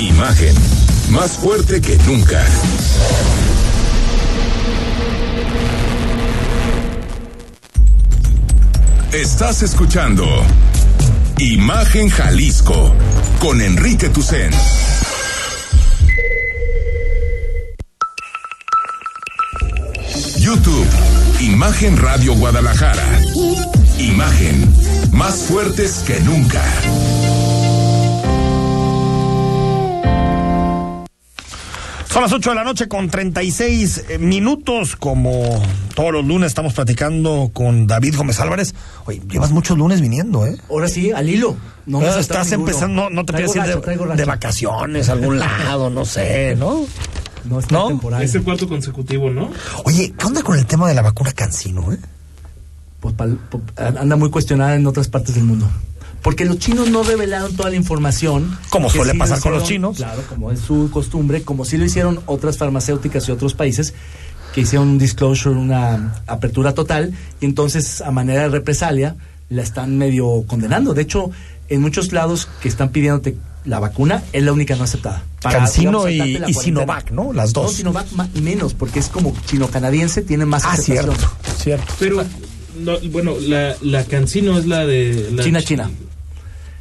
Imagen, más fuerte que nunca. Estás escuchando Imagen Jalisco con Enrique Tucen. YouTube, Imagen Radio Guadalajara. Imagen, más fuertes que nunca. Son las 8 de la noche con 36 eh, minutos. Como todos los lunes estamos platicando con David Gómez Álvarez. Oye, llevas muchos lunes viniendo, ¿eh? Ahora sí, al hilo. No Ah, estás ninguno. empezando, no, no te quieres ir de, vacaciones a algún lado, no sé, ¿no? No, está ¿No? temporal. Es el cuarto consecutivo, ¿no? Oye, ¿qué onda con el tema de la vacuna Cancino, eh? Pues, pal- anda muy cuestionada en otras partes del mundo. Porque los chinos no revelaron toda la información. Como suele sí pasar con los chinos. Claro, como es su costumbre, como sí lo hicieron otras farmacéuticas y otros países que hicieron un disclosure, una apertura total, y entonces a manera de represalia la están medio condenando. De hecho, en muchos lados que están pidiéndote la vacuna, es la única no aceptada. Cancino digamos, y-. Sinovac, ¿no? Las dos. No, Sinovac ma- menos, porque es como chino-canadiense, tiene más Ah, aceptación. cierto, cierto. Pero, no, bueno, la, la Cancino es la de... La China, China.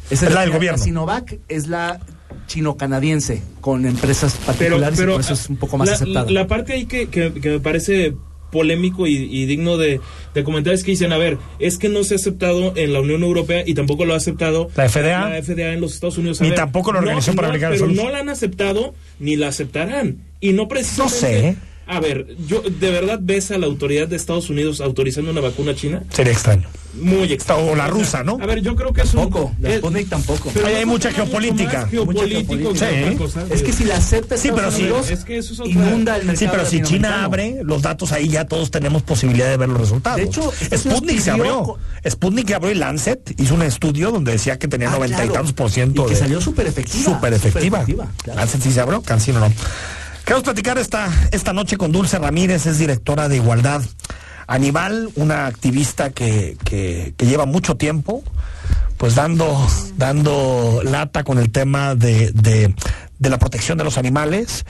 Esa Es la del la gobierno. Sinovac es la chino-canadiense con empresas particulares pero y por eso es un poco más la, aceptada. La parte ahí que, que, que me parece polémico y, y digno de, de comentar es que dicen, a ver, es que no se ha aceptado en la Unión Europea y tampoco lo ha aceptado La FDA. la FDA en los Estados Unidos. A Ni ver, tampoco la no, Organización no, Panamericana de Pero no la han aceptado ni la aceptarán. Y no precisamente... No sé. A ver, yo ¿de verdad ves a la autoridad de Estados Unidos autorizando una vacuna china? Sería extraño. Muy extraño. O la rusa, ¿no? A ver, yo creo que es un... Tampoco, la es- Sputnik tampoco. pero hay mucha geopolítica. Mucha geopolítica. Sí. Es que si la acepta Sí, pero. Unidos, Es que eso es inunda el mercado Sí, pero si China abre los datos ahí ya todos tenemos posibilidad de ver los resultados. De hecho, Unidos Sputnik se abrió. Sputnik abrió y Lancet hizo un estudio donde decía que tenía Ah, noventa y claro. tantos por ciento Y que de salió súper efectiva. súper efectiva. Súper efectiva, claro. Lancet sí se abrió, Cancino no. Queremos platicar esta, esta noche con Dulce Ramírez, es directora de Igualdad Animal, una activista que, que, que lleva mucho tiempo pues dando, dando lata con el tema de, de, de la protección de los animales.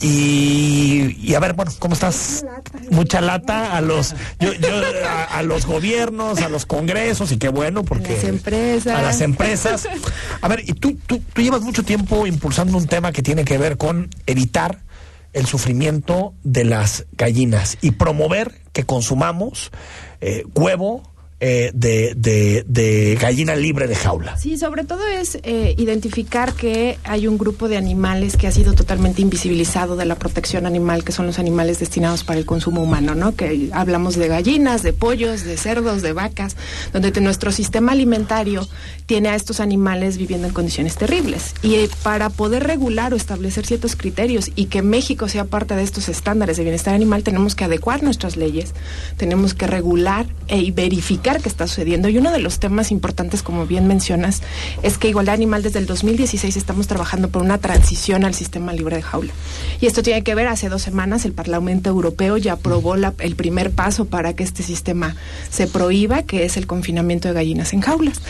Y, y a ver, bueno, ¿cómo estás? Mucha lata a los yo, yo, a, a los gobiernos, a los congresos, y qué bueno, porque Las empresas. a las empresas. A ver, y tú, tú, tú llevas mucho tiempo impulsando un tema que tiene que ver con evitar el sufrimiento de las gallinas y promover que consumamos eh, huevo eh, de, de, de gallina libre de jaula. Sí, sobre todo es eh, identificar que hay un grupo de animales que ha sido totalmente invisibilizado de la protección animal, que son los animales destinados para el consumo humano, ¿no? Que hablamos de gallinas, de pollos, de cerdos, de vacas, donde nuestro sistema alimentario tiene a estos animales viviendo en condiciones terribles. Y eh, para poder regular o establecer ciertos criterios y que México sea parte de estos estándares de bienestar animal, tenemos que adecuar nuestras leyes, tenemos que regular e- verificar identificar qué está sucediendo. Y uno de los temas importantes, como bien mencionas, es que Igualdad Animal desde el 2016 estamos trabajando por una transición al sistema libre de jaula. Y esto tiene que ver, hace dos semanas el Parlamento Europeo ya aprobó el primer paso para que este sistema se prohíba, que es el confinamiento de gallinas en jaulas.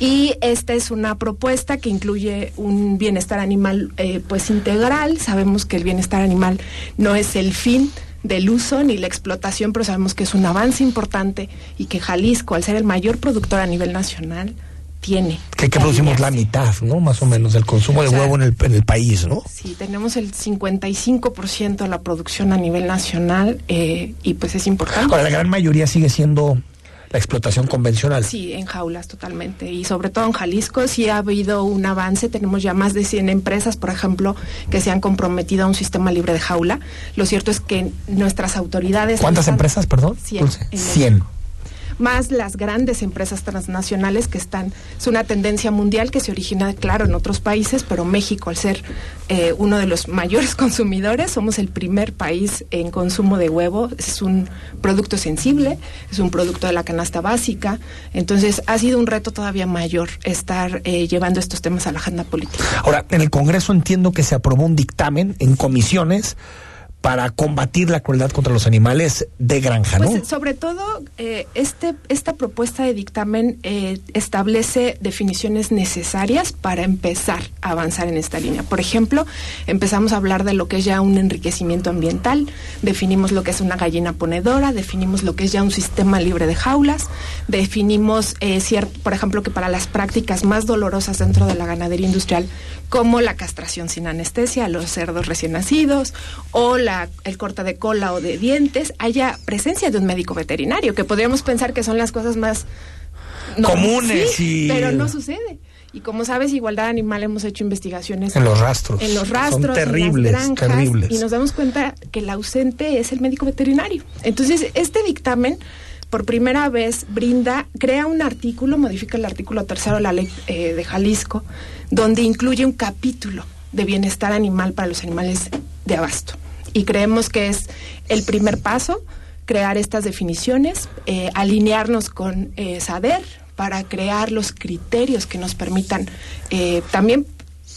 Y esta es una propuesta que incluye un bienestar animal eh, pues integral. Sabemos que el bienestar animal no es el fin del uso ni la explotación, pero sabemos que es un avance importante y que Jalisco, al ser el mayor productor a nivel nacional, tiene. Que, que producimos la mitad, ¿no? Más o menos del consumo de O sea, huevo en el, en el país, ¿no? Sí, tenemos el 55% de la producción a nivel nacional eh, y pues es importante. Ahora, la gran mayoría sigue siendo la explotación convencional. Sí, en jaulas totalmente. Y sobre todo en Jalisco sí ha habido un avance. Tenemos ya más de 100 empresas, por ejemplo, que se han comprometido a un sistema libre de jaula. Lo cierto es que nuestras autoridades... ¿Cuántas empresas, perdón? 100. Dulce. en el- 100. Más las grandes empresas transnacionales que están, es una tendencia mundial que se origina, claro, en otros países, pero México, al ser eh, uno de los mayores (laughs) consumidores, somos el primer país en consumo de huevo, es un producto sensible, es un producto de la canasta básica, entonces ha sido un reto todavía mayor estar eh, llevando estos temas a la agenda política. Ahora, en el Congreso entiendo que se aprobó un dictamen en comisiones para combatir la crueldad contra los animales de granja. Pues sobre todo, eh, este, esta propuesta de dictamen eh, establece definiciones necesarias para empezar a avanzar en esta línea. Por ejemplo, empezamos a hablar de lo que es ya un enriquecimiento ambiental, definimos lo que es una gallina ponedora, definimos lo que es ya un sistema libre de jaulas, definimos, eh, cier- por ejemplo, que para las prácticas más dolorosas dentro de la ganadería industrial, como la castración sin anestesia a los cerdos recién nacidos o la, el corte de cola o de dientes, haya presencia de un médico veterinario, que podríamos pensar que son las cosas más Comunes sí, y- pero no sucede. Y como sabes, Igualdad Animal hemos hecho investigaciones En los rastros. en los Son rastros, en las terribles, granjas, terribles. y nos damos cuenta que el ausente es el médico veterinario. Entonces, este dictamen por primera vez brinda, crea un artículo, modifica el artículo tercero de la ley eh, de Jalisco, donde incluye un capítulo de bienestar animal para los animales de abasto. Y creemos que es el primer paso, crear estas definiciones, eh, alinearnos con eh, SADER para crear los criterios que nos permitan eh, también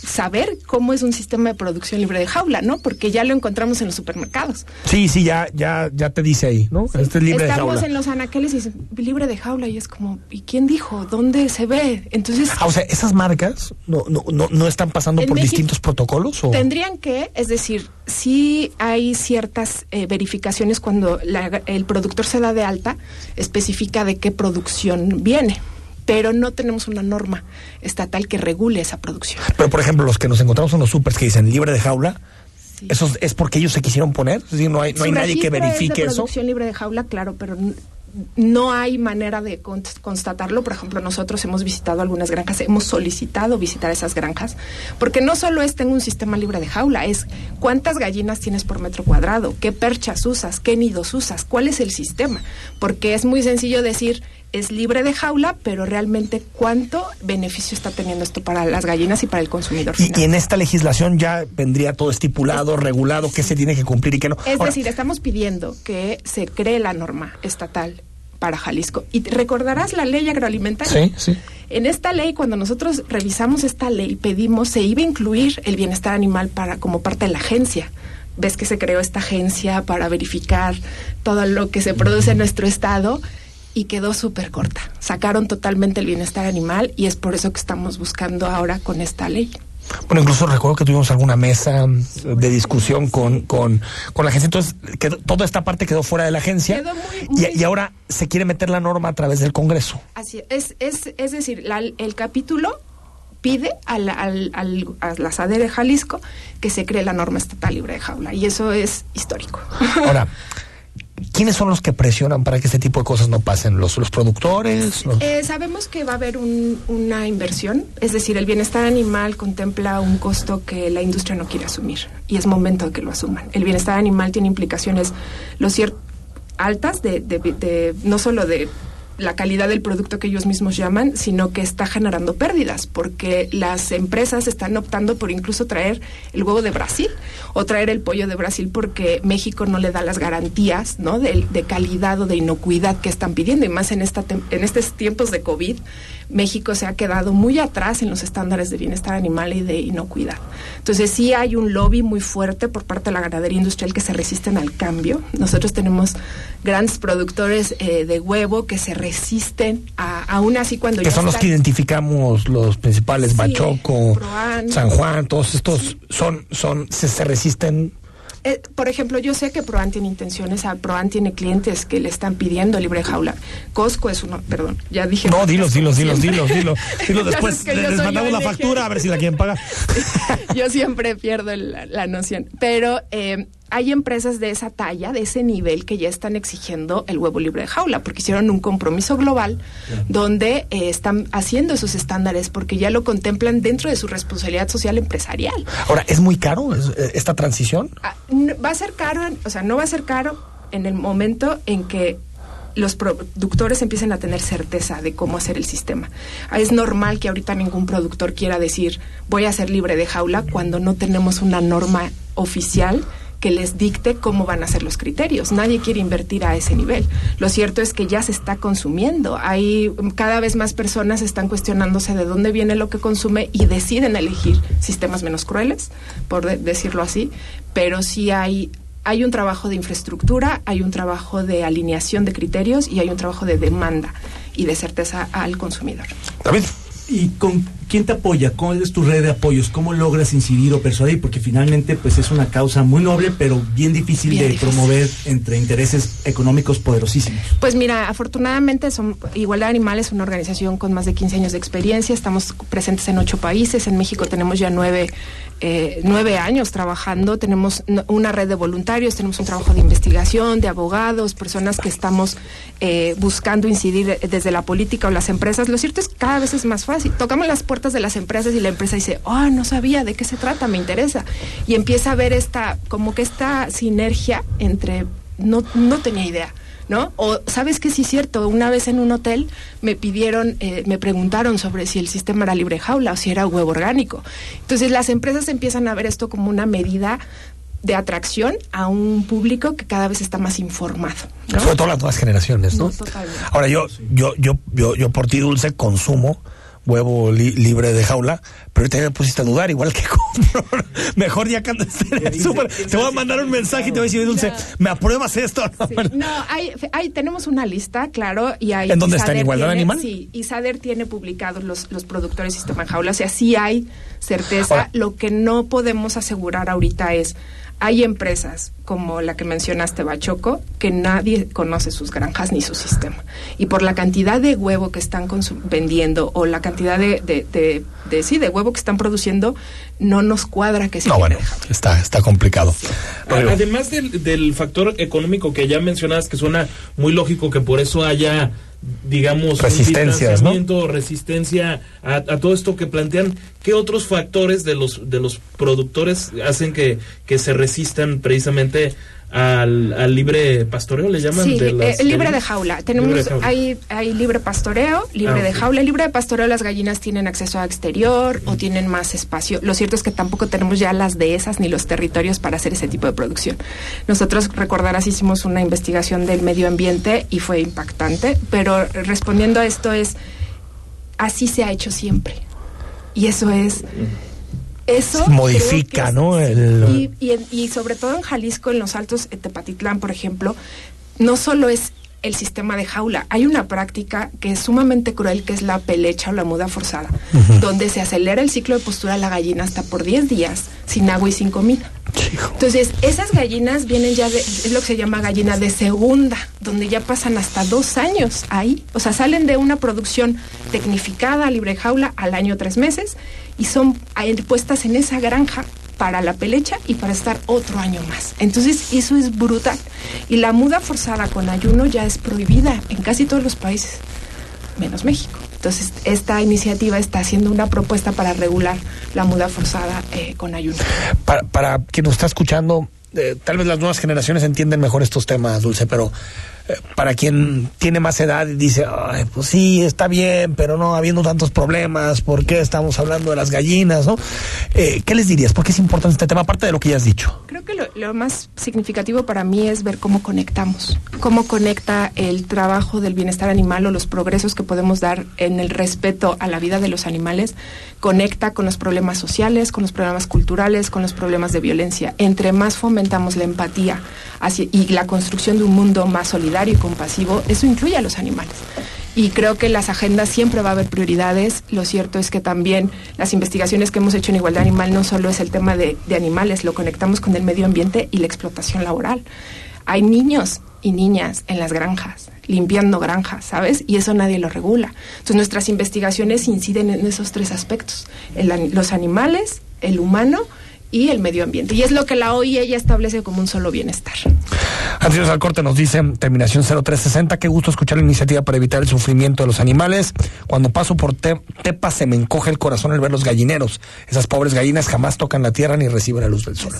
saber cómo es un sistema de producción libre de jaula, ¿no? Porque ya lo encontramos en los supermercados. Sí, sí, ya, ya, ya te dice ahí, ¿no? este es libre de Estamos jaula. en los anaqueles y dicen, libre de jaula y es como, ¿y quién dijo? ¿Dónde se ve? Entonces, Ah, o sea, esas marcas no, no, no, no están pasando por México- distintos protocolos o Tendrían que, es decir, sí hay ciertas eh, verificaciones cuando la- el productor se da de alta, especifica de qué producción viene, pero no tenemos una norma estatal que regule esa producción. Pero por ejemplo, los que nos encontramos en los supers que dicen libre de jaula, eso es- porque ellos se quisieron poner, decir, no hay, no hay nadie que es verifique de eso. producción libre de jaula, claro, pero no hay manera de con- constatarlo. Por ejemplo, nosotros hemos visitado algunas granjas, hemos solicitado visitar esas granjas, porque no solo es tengo un sistema libre de jaula, es cuántas gallinas tienes por metro cuadrado, qué perchas usas, qué nidos usas, cuál es el sistema. Porque es muy sencillo decir es libre de jaula, pero realmente cuánto beneficio está teniendo esto para las gallinas y para el consumidor. Y, final. y en esta legislación ya vendría todo estipulado, regulado, qué se tiene que cumplir y qué no. Es Ahora, decir, estamos pidiendo que se cree la norma estatal para Jalisco. Y recordarás la ley agroalimentaria. Sí, sí. En esta ley, cuando nosotros revisamos esta ley, pedimos, se iba a incluir el bienestar animal para como parte de la agencia. Ves que se creó esta agencia para verificar todo lo que se produce en nuestro estado y quedó súper corta. Sacaron totalmente el bienestar animal y es por eso que estamos buscando ahora con esta ley. Bueno, incluso recuerdo que tuvimos alguna mesa mm, de discusión con, con, con la agencia, entonces quedó- toda esta parte quedó fuera de la agencia Quedó muy- y, y ahora se quiere meter la norma a través del Congreso. Así es, es, es decir, la- el capítulo pide a la, al- al- a la SADE de Jalisco que se cree la norma estatal libre de jaula y eso es histórico. Ahora, (laughs) ¿quiénes son los que presionan para que este tipo de cosas no pasen? ¿Los, los productores? ¿Los- Eh, sabemos que va a haber un- una inversión, es decir, el bienestar animal contempla un costo que la industria no quiere asumir y es momento de que lo asuman. El bienestar animal tiene implicaciones lo cier- altas de- no solo de la calidad del producto que ellos mismos llaman, sino que está generando pérdidas, porque las empresas están optando por incluso traer el huevo de Brasil o traer el pollo de Brasil porque México no le da las garantías ¿no? de, de calidad o de inocuidad que están pidiendo, y más en, esta en estos tiempos de COVID. México se ha quedado muy atrás en los estándares de bienestar animal y de inocuidad. Entonces sí hay un lobby muy fuerte por parte de la ganadería industrial que se resisten al cambio. Nosotros tenemos grandes productores eh, de huevo que se resisten a, aún así cuando Que ya son los que identificamos los principales, Sí, Bachoco. San Juan, todos estos son, son, se, se resisten. Eh, por ejemplo, yo sé que Proan tiene intenciones, a Proan tiene clientes que le están pidiendo libre jaula. Costco es uno, perdón, ya dije. No, dilos, dilos, dilos, (laughs) dilos, dilos. Dilos después. que Les mandamos la factura a ver si la quieren pagar. (laughs) yo siempre pierdo la, la noción. Pero eh, hay empresas de esa talla, de ese nivel, que ya están exigiendo el huevo libre de jaula, porque hicieron un compromiso global donde eh, están haciendo esos estándares, porque ya lo contemplan dentro de su responsabilidad social empresarial. Ahora, ¿es muy caro es- eh, esta transición? Ah, va a ser caro, o sea, no va a ser caro en el momento en que los productores empiecen a tener certeza de cómo hacer el sistema. Ah, Es normal que ahorita ningún productor quiera decir voy a ser libre de jaula cuando no tenemos una norma oficial que les dicte cómo van a ser los criterios. Nadie quiere invertir a ese nivel. Lo cierto es que ya se está consumiendo. Hay cada vez más personas están cuestionándose de dónde viene lo que consume y deciden elegir sistemas menos crueles, por de- decirlo así, pero sí hay hay un trabajo de infraestructura, hay un trabajo de alineación de criterios y hay un trabajo de demanda y de certeza al consumidor. David. ¿Y con quién te apoya? ¿Cuál es tu red de apoyos? ¿Cómo logras incidir o persuadir? Porque finalmente pues es una causa muy noble, pero bien difícil Bien de difícil. promover entre intereses económicos poderosísimos. Pues mira, afortunadamente son, Igualdad Animal es una organización con más de 15 años de experiencia, estamos presentes en ocho países, en México tenemos ya nueve, eh, nueve años trabajando, tenemos una red de voluntarios, tenemos un trabajo de investigación, de abogados, personas que estamos eh, buscando incidir desde la política o las empresas. Lo cierto es que cada vez es más fácil. Tocamos las puertas de las empresas y la empresa dice, oh, no sabía de qué se trata, me interesa. Y empieza a ver esta, como que esta sinergia entre, no, no tenía idea. ¿no? O sabes que sí es cierto, una vez en un hotel me pidieron, eh, me preguntaron sobre si el sistema era libre jaula o si era huevo orgánico. Entonces las empresas empiezan a ver esto como una medida de atracción a un público que cada vez está más informado. ¿no? Sobre todo las nuevas generaciones, ¿no? No. Ahora yo, yo, yo, yo, yo por ti dulce consumo huevo li- libre de jaula, pero ahorita ya me pusiste a dudar, igual que (laughs) compro. Mejor ya cuando esté en el súper, te voy a mandar un mensaje y te voy a decir, dulce, ¿me apruebas esto? (laughs) No, No, hay, hay, tenemos una lista, claro, y hay... ¿En dónde está? ¿En Igualdad tiene- Animal? Sí, Isader tiene publicados los, los productores sistema en jaula, o sea, sí hay certeza. Ahora- Lo que no podemos asegurar ahorita es, hay empresas como la que mencionaste, Bachoco, que nadie conoce sus granjas ni su sistema. Y por la cantidad de huevo que están vendiendo o la cantidad de, de, de, de- sí, de huevo que están produciendo, no nos cuadra que sea No, bueno, está, está complicado. Además del, del factor económico que ya mencionabas, que suena muy lógico que por eso haya, digamos, Resistencias, ¿no? resistencia a, a todo esto que plantean, ¿qué otros factores de los de los productores hacen que, que se resistan precisamente al, al libre pastoreo, le llaman? Sí, de las eh, libre de jaula. Tenemos, Libre de jaula. Hay, hay libre pastoreo, libre Ah, de jaula. Libre de pastoreo, las gallinas tienen acceso a exterior o tienen más espacio. Lo cierto es que tampoco tenemos ya las dehesas ni los territorios para hacer ese tipo de producción. Nosotros, recordarás, hicimos una investigación del medio ambiente y fue impactante, pero respondiendo a esto es, así se ha hecho siempre. Y eso es... Eso modifica, es- ¿no? El- Y, y, en- y sobre todo en Jalisco, en los altos de Tepatitlán, por ejemplo, no solo es el sistema de jaula, hay una práctica que es sumamente cruel, que es la pelecha o la muda forzada, donde se acelera el ciclo de postura de la gallina hasta por 10 días, sin agua y sin comida. Entonces, esas gallinas vienen ya de, es lo que se llama gallina de segunda, donde ya pasan hasta dos años ahí. O sea, salen de una producción tecnificada, libre jaula, al año tres meses, y son puestas en esa granja para la pelecha y para estar otro año más. Entonces, eso es brutal. Y la muda forzada con ayuno ya es prohibida en casi todos los países, menos México. Entonces, esta iniciativa está haciendo una propuesta para regular la muda forzada eh, con ayuno. Para, para quien nos está escuchando eh, tal vez las nuevas generaciones entienden mejor estos temas, Dulce, pero eh, para quien tiene más edad y dice, Ay, pues sí, está bien, pero no habiendo tantos problemas, ¿por qué estamos hablando de las gallinas? ¿no? Eh, ¿Qué les dirías? ¿Por qué es importante este tema, aparte de lo que ya has dicho? Lo, más significativo para mí es ver cómo conectamos, cómo conecta el trabajo del bienestar animal o los progresos que podemos dar en el respeto a la vida de los animales, conecta con los problemas sociales, con los problemas culturales, con los problemas de violencia. Entre más fomentamos la empatía y la construcción de un mundo más solidario y compasivo, eso incluye a los animales. Y creo que las agendas siempre va a haber prioridades. Lo cierto es que también las investigaciones que hemos hecho en igualdad animal no solo es el tema de, de animales, lo conectamos con el medio ambiente y la explotación laboral. Hay niños y niñas en las granjas, limpiando granjas, ¿sabes? Y eso nadie lo regula. Entonces nuestras investigaciones inciden en esos tres aspectos, el los animales, el humano y el medio ambiente. Y es lo que la OIE ya establece como un solo bienestar. Antes al corte nos dice terminación 0360, qué gusto escuchar la iniciativa para evitar el sufrimiento de los animales. Cuando paso por Te- Tepa se me encoge el corazón al ver los gallineros. Esas pobres gallinas jamás tocan la tierra ni reciben la luz del sol.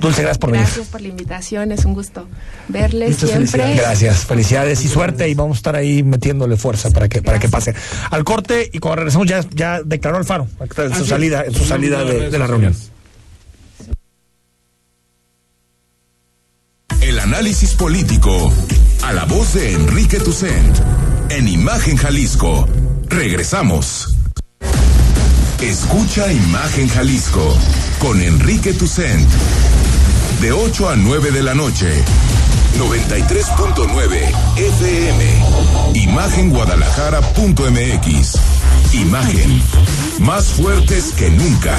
Dulce, gracias por venir. Gracias por la invitación, es un gusto verles Muchas siempre. felicidades. Gracias, felicidades y suerte y vamos a estar ahí metiéndole fuerza para que para que pase. Al corte y cuando regresemos ya ya declaró Alfaro en su Así salida en su salida de, de la reunión. El análisis político a la voz de Enrique Tucent en Imagen Jalisco. Regresamos. Escucha Imagen Jalisco con Enrique Tucent de 8 a 9 de la noche. 93.9 FM. Imagenguadalajara.mx. Imagen. Más fuertes que nunca.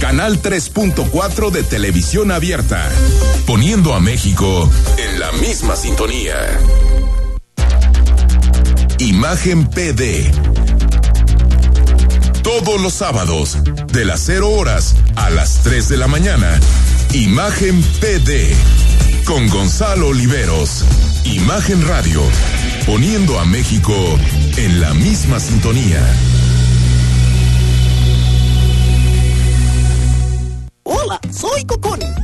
Canal 3.4 de televisión abierta, poniendo a México en la misma sintonía. Imagen PD. Todos los sábados, de las 0 horas a las 3 de la mañana. Imagen PD. Con Gonzalo Oliveros. Imagen Radio. Poniendo a México en la misma sintonía.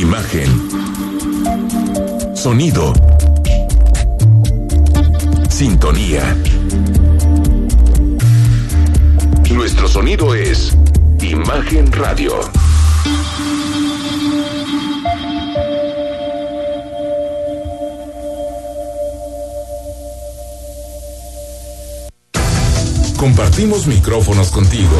Imagen. Sonido. Sintonía. Nuestro sonido es Imagen Radio. Compartimos micrófonos contigo.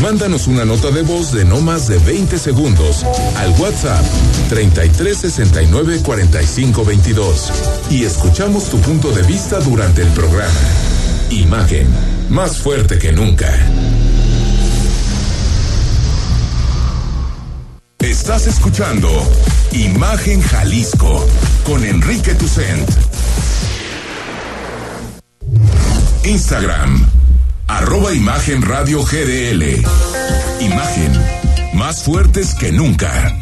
Mándanos una nota de voz de no más de 20 segundos al WhatsApp 33 69 45 22 y escuchamos tu punto de vista durante el programa. Imagen, más fuerte que nunca. Estás escuchando Imagen Jalisco con Enrique Tucent. Instagram, arroba Imagen Radio GDL. Imagen, más fuertes que nunca.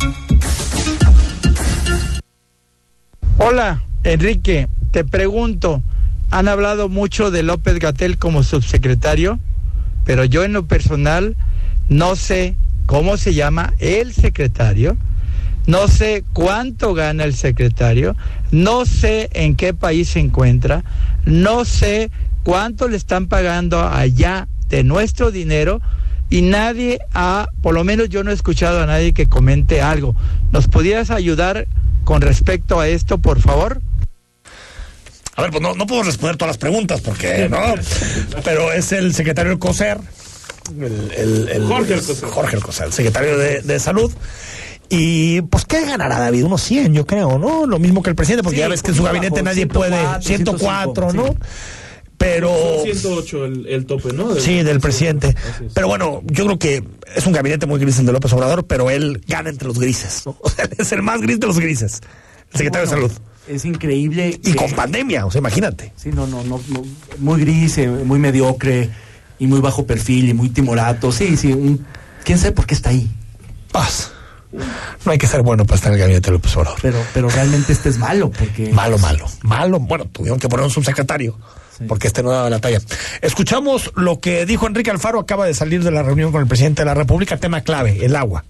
Hola, Enrique, te pregunto, han hablado mucho de López Gatel como subsecretario, pero yo en lo personal no sé cómo se llama el secretario, no sé cuánto gana el secretario, no sé en qué país se encuentra, no sé cuánto le están pagando allá de nuestro dinero y nadie ha, por lo menos yo no he escuchado a nadie que comente algo. ¿Nos podías ayudar con respecto a esto, por favor? A ver, pues no, no puedo responder todas las preguntas porque no, pero es el secretario del COSER, el, el- el- Jorge. Jorge Alcocer, el secretario de, de Salud. Y pues, ¿qué ganará David? Unos 100, yo creo, ¿no? Lo mismo que el presidente, porque Sí, ya ves que en su gabinete bajo, nadie puede. 104, 104, ¿no? 105, Pero. Son 108 el, el tope, ¿no? Del- Sí, del presidente. Pero bueno, yo creo que es un gabinete muy gris el de López Obrador, pero él gana entre los grises, ¿no? (laughs) O sea, es el más gris de los grises. El secretario Bueno, de Salud. Es increíble. Y que- con pandemia, o sea, imagínate. Sí, no, no, no, no, muy gris, eh, muy mediocre y muy bajo perfil y muy timorato. Sí, sí, un, quién sabe por qué está ahí. Paz. No hay que ser bueno para estar en el gabinete de López Obrador. Pero, pero realmente este es malo porque Malo, malo. Malo. Bueno, tuvieron que poner un subsecretario. Porque este no daba la talla. Escuchamos lo que dijo Enrique Alfaro, acaba de salir de la reunión con el presidente de la República, tema clave, el agua.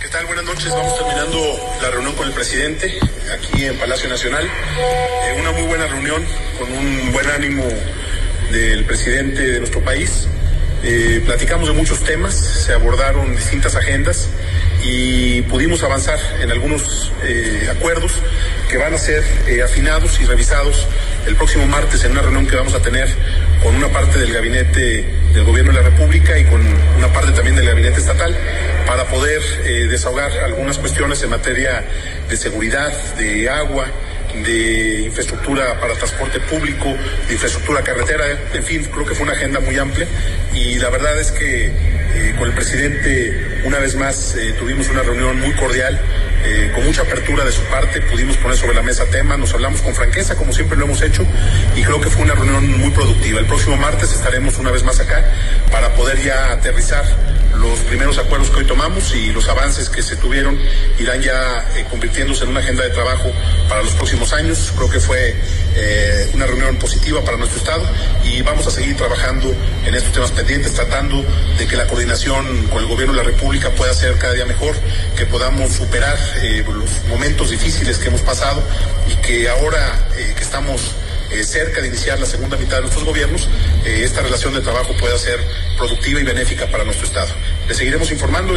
¿Qué tal? Buenas noches. Vamos terminando la reunión con el presidente aquí en Palacio Nacional. Eh, una muy buena reunión con un buen ánimo del presidente de nuestro país. Eh, platicamos de muchos temas, se abordaron distintas agendas y pudimos avanzar en algunos eh, acuerdos que van a ser eh, afinados y revisados el próximo martes en una reunión que vamos a tener con una parte del gabinete del gobierno de la República y con una parte también del gabinete estatal para poder eh, desahogar algunas cuestiones en materia de seguridad, de agua, de infraestructura para transporte público, de infraestructura carretera, en fin, creo que fue una agenda muy amplia y la verdad es que eh, con el presidente una vez más eh, tuvimos una reunión muy cordial, eh, con mucha apertura de su parte, pudimos poner sobre la mesa temas, nos hablamos con franqueza como siempre lo hemos hecho y creo que fue una reunión muy productiva. El próximo martes estaremos una vez más acá para poder ya aterrizar los primeros acuerdos que hoy tomamos y los avances que se tuvieron irán ya eh, convirtiéndose en una agenda de trabajo para los próximos años. Creo que fue una reunión positiva para nuestro Estado y vamos a seguir trabajando en estos temas pendientes, tratando de que la coordinación con el Gobierno de la República pueda ser cada día mejor, que podamos superar eh, los momentos difíciles que hemos pasado y que ahora eh, que estamos eh, cerca de iniciar la segunda mitad de nuestros gobiernos, eh, esta relación de trabajo pueda ser productiva y benéfica para nuestro Estado. Le seguiremos informando.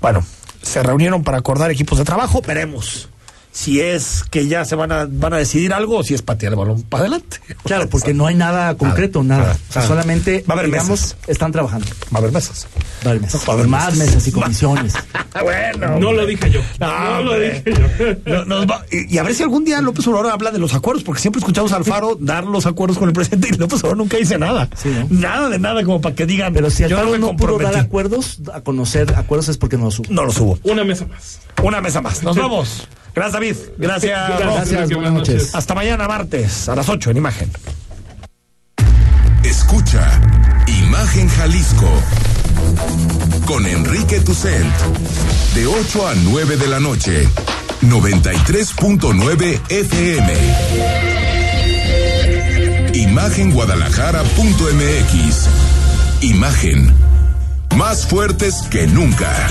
Bueno, se reunieron para acordar equipos de trabajo, veremos si es que ya se van a, van a decidir algo o si es patear el balón para adelante. (laughs) Claro, porque no hay nada concreto, nada. nada, O sea, nada. solamente, Va a haber digamos, mesas. están trabajando. Va a haber mesas. Va a haber mesas. Va a haber Más mesas. mesas y comisiones. (laughs) bueno. No lo dije yo. No, No lo dije yo. No, nos va- y, y a ver si algún día López Obrador habla de los acuerdos, porque siempre escuchamos a Alfaro dar los acuerdos con el presidente y López Obrador nunca dice nada. Nada de nada como para que digan. Pero si yo Alfaro me no pudo dar acuerdos, a conocer acuerdos es porque no los hubo. No los hubo. Una mesa más. Una mesa más. Nos vamos. Gracias, David. Gracias, Gracias, Rob. buenas noches. Hasta mañana, martes, a las 8 en Imagen. Escucha Imagen Jalisco con Enrique Tucent de 8 a 9 de la noche 93.9 FM Imagenguadalajara.mx Imagen más fuertes que nunca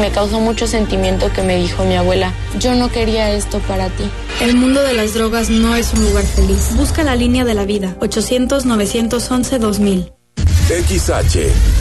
Me causó mucho sentimiento que me dijo mi abuela, yo no quería esto para ti. El mundo de las drogas no es un lugar feliz. Busca la línea de la vida. 800-911-2000. XH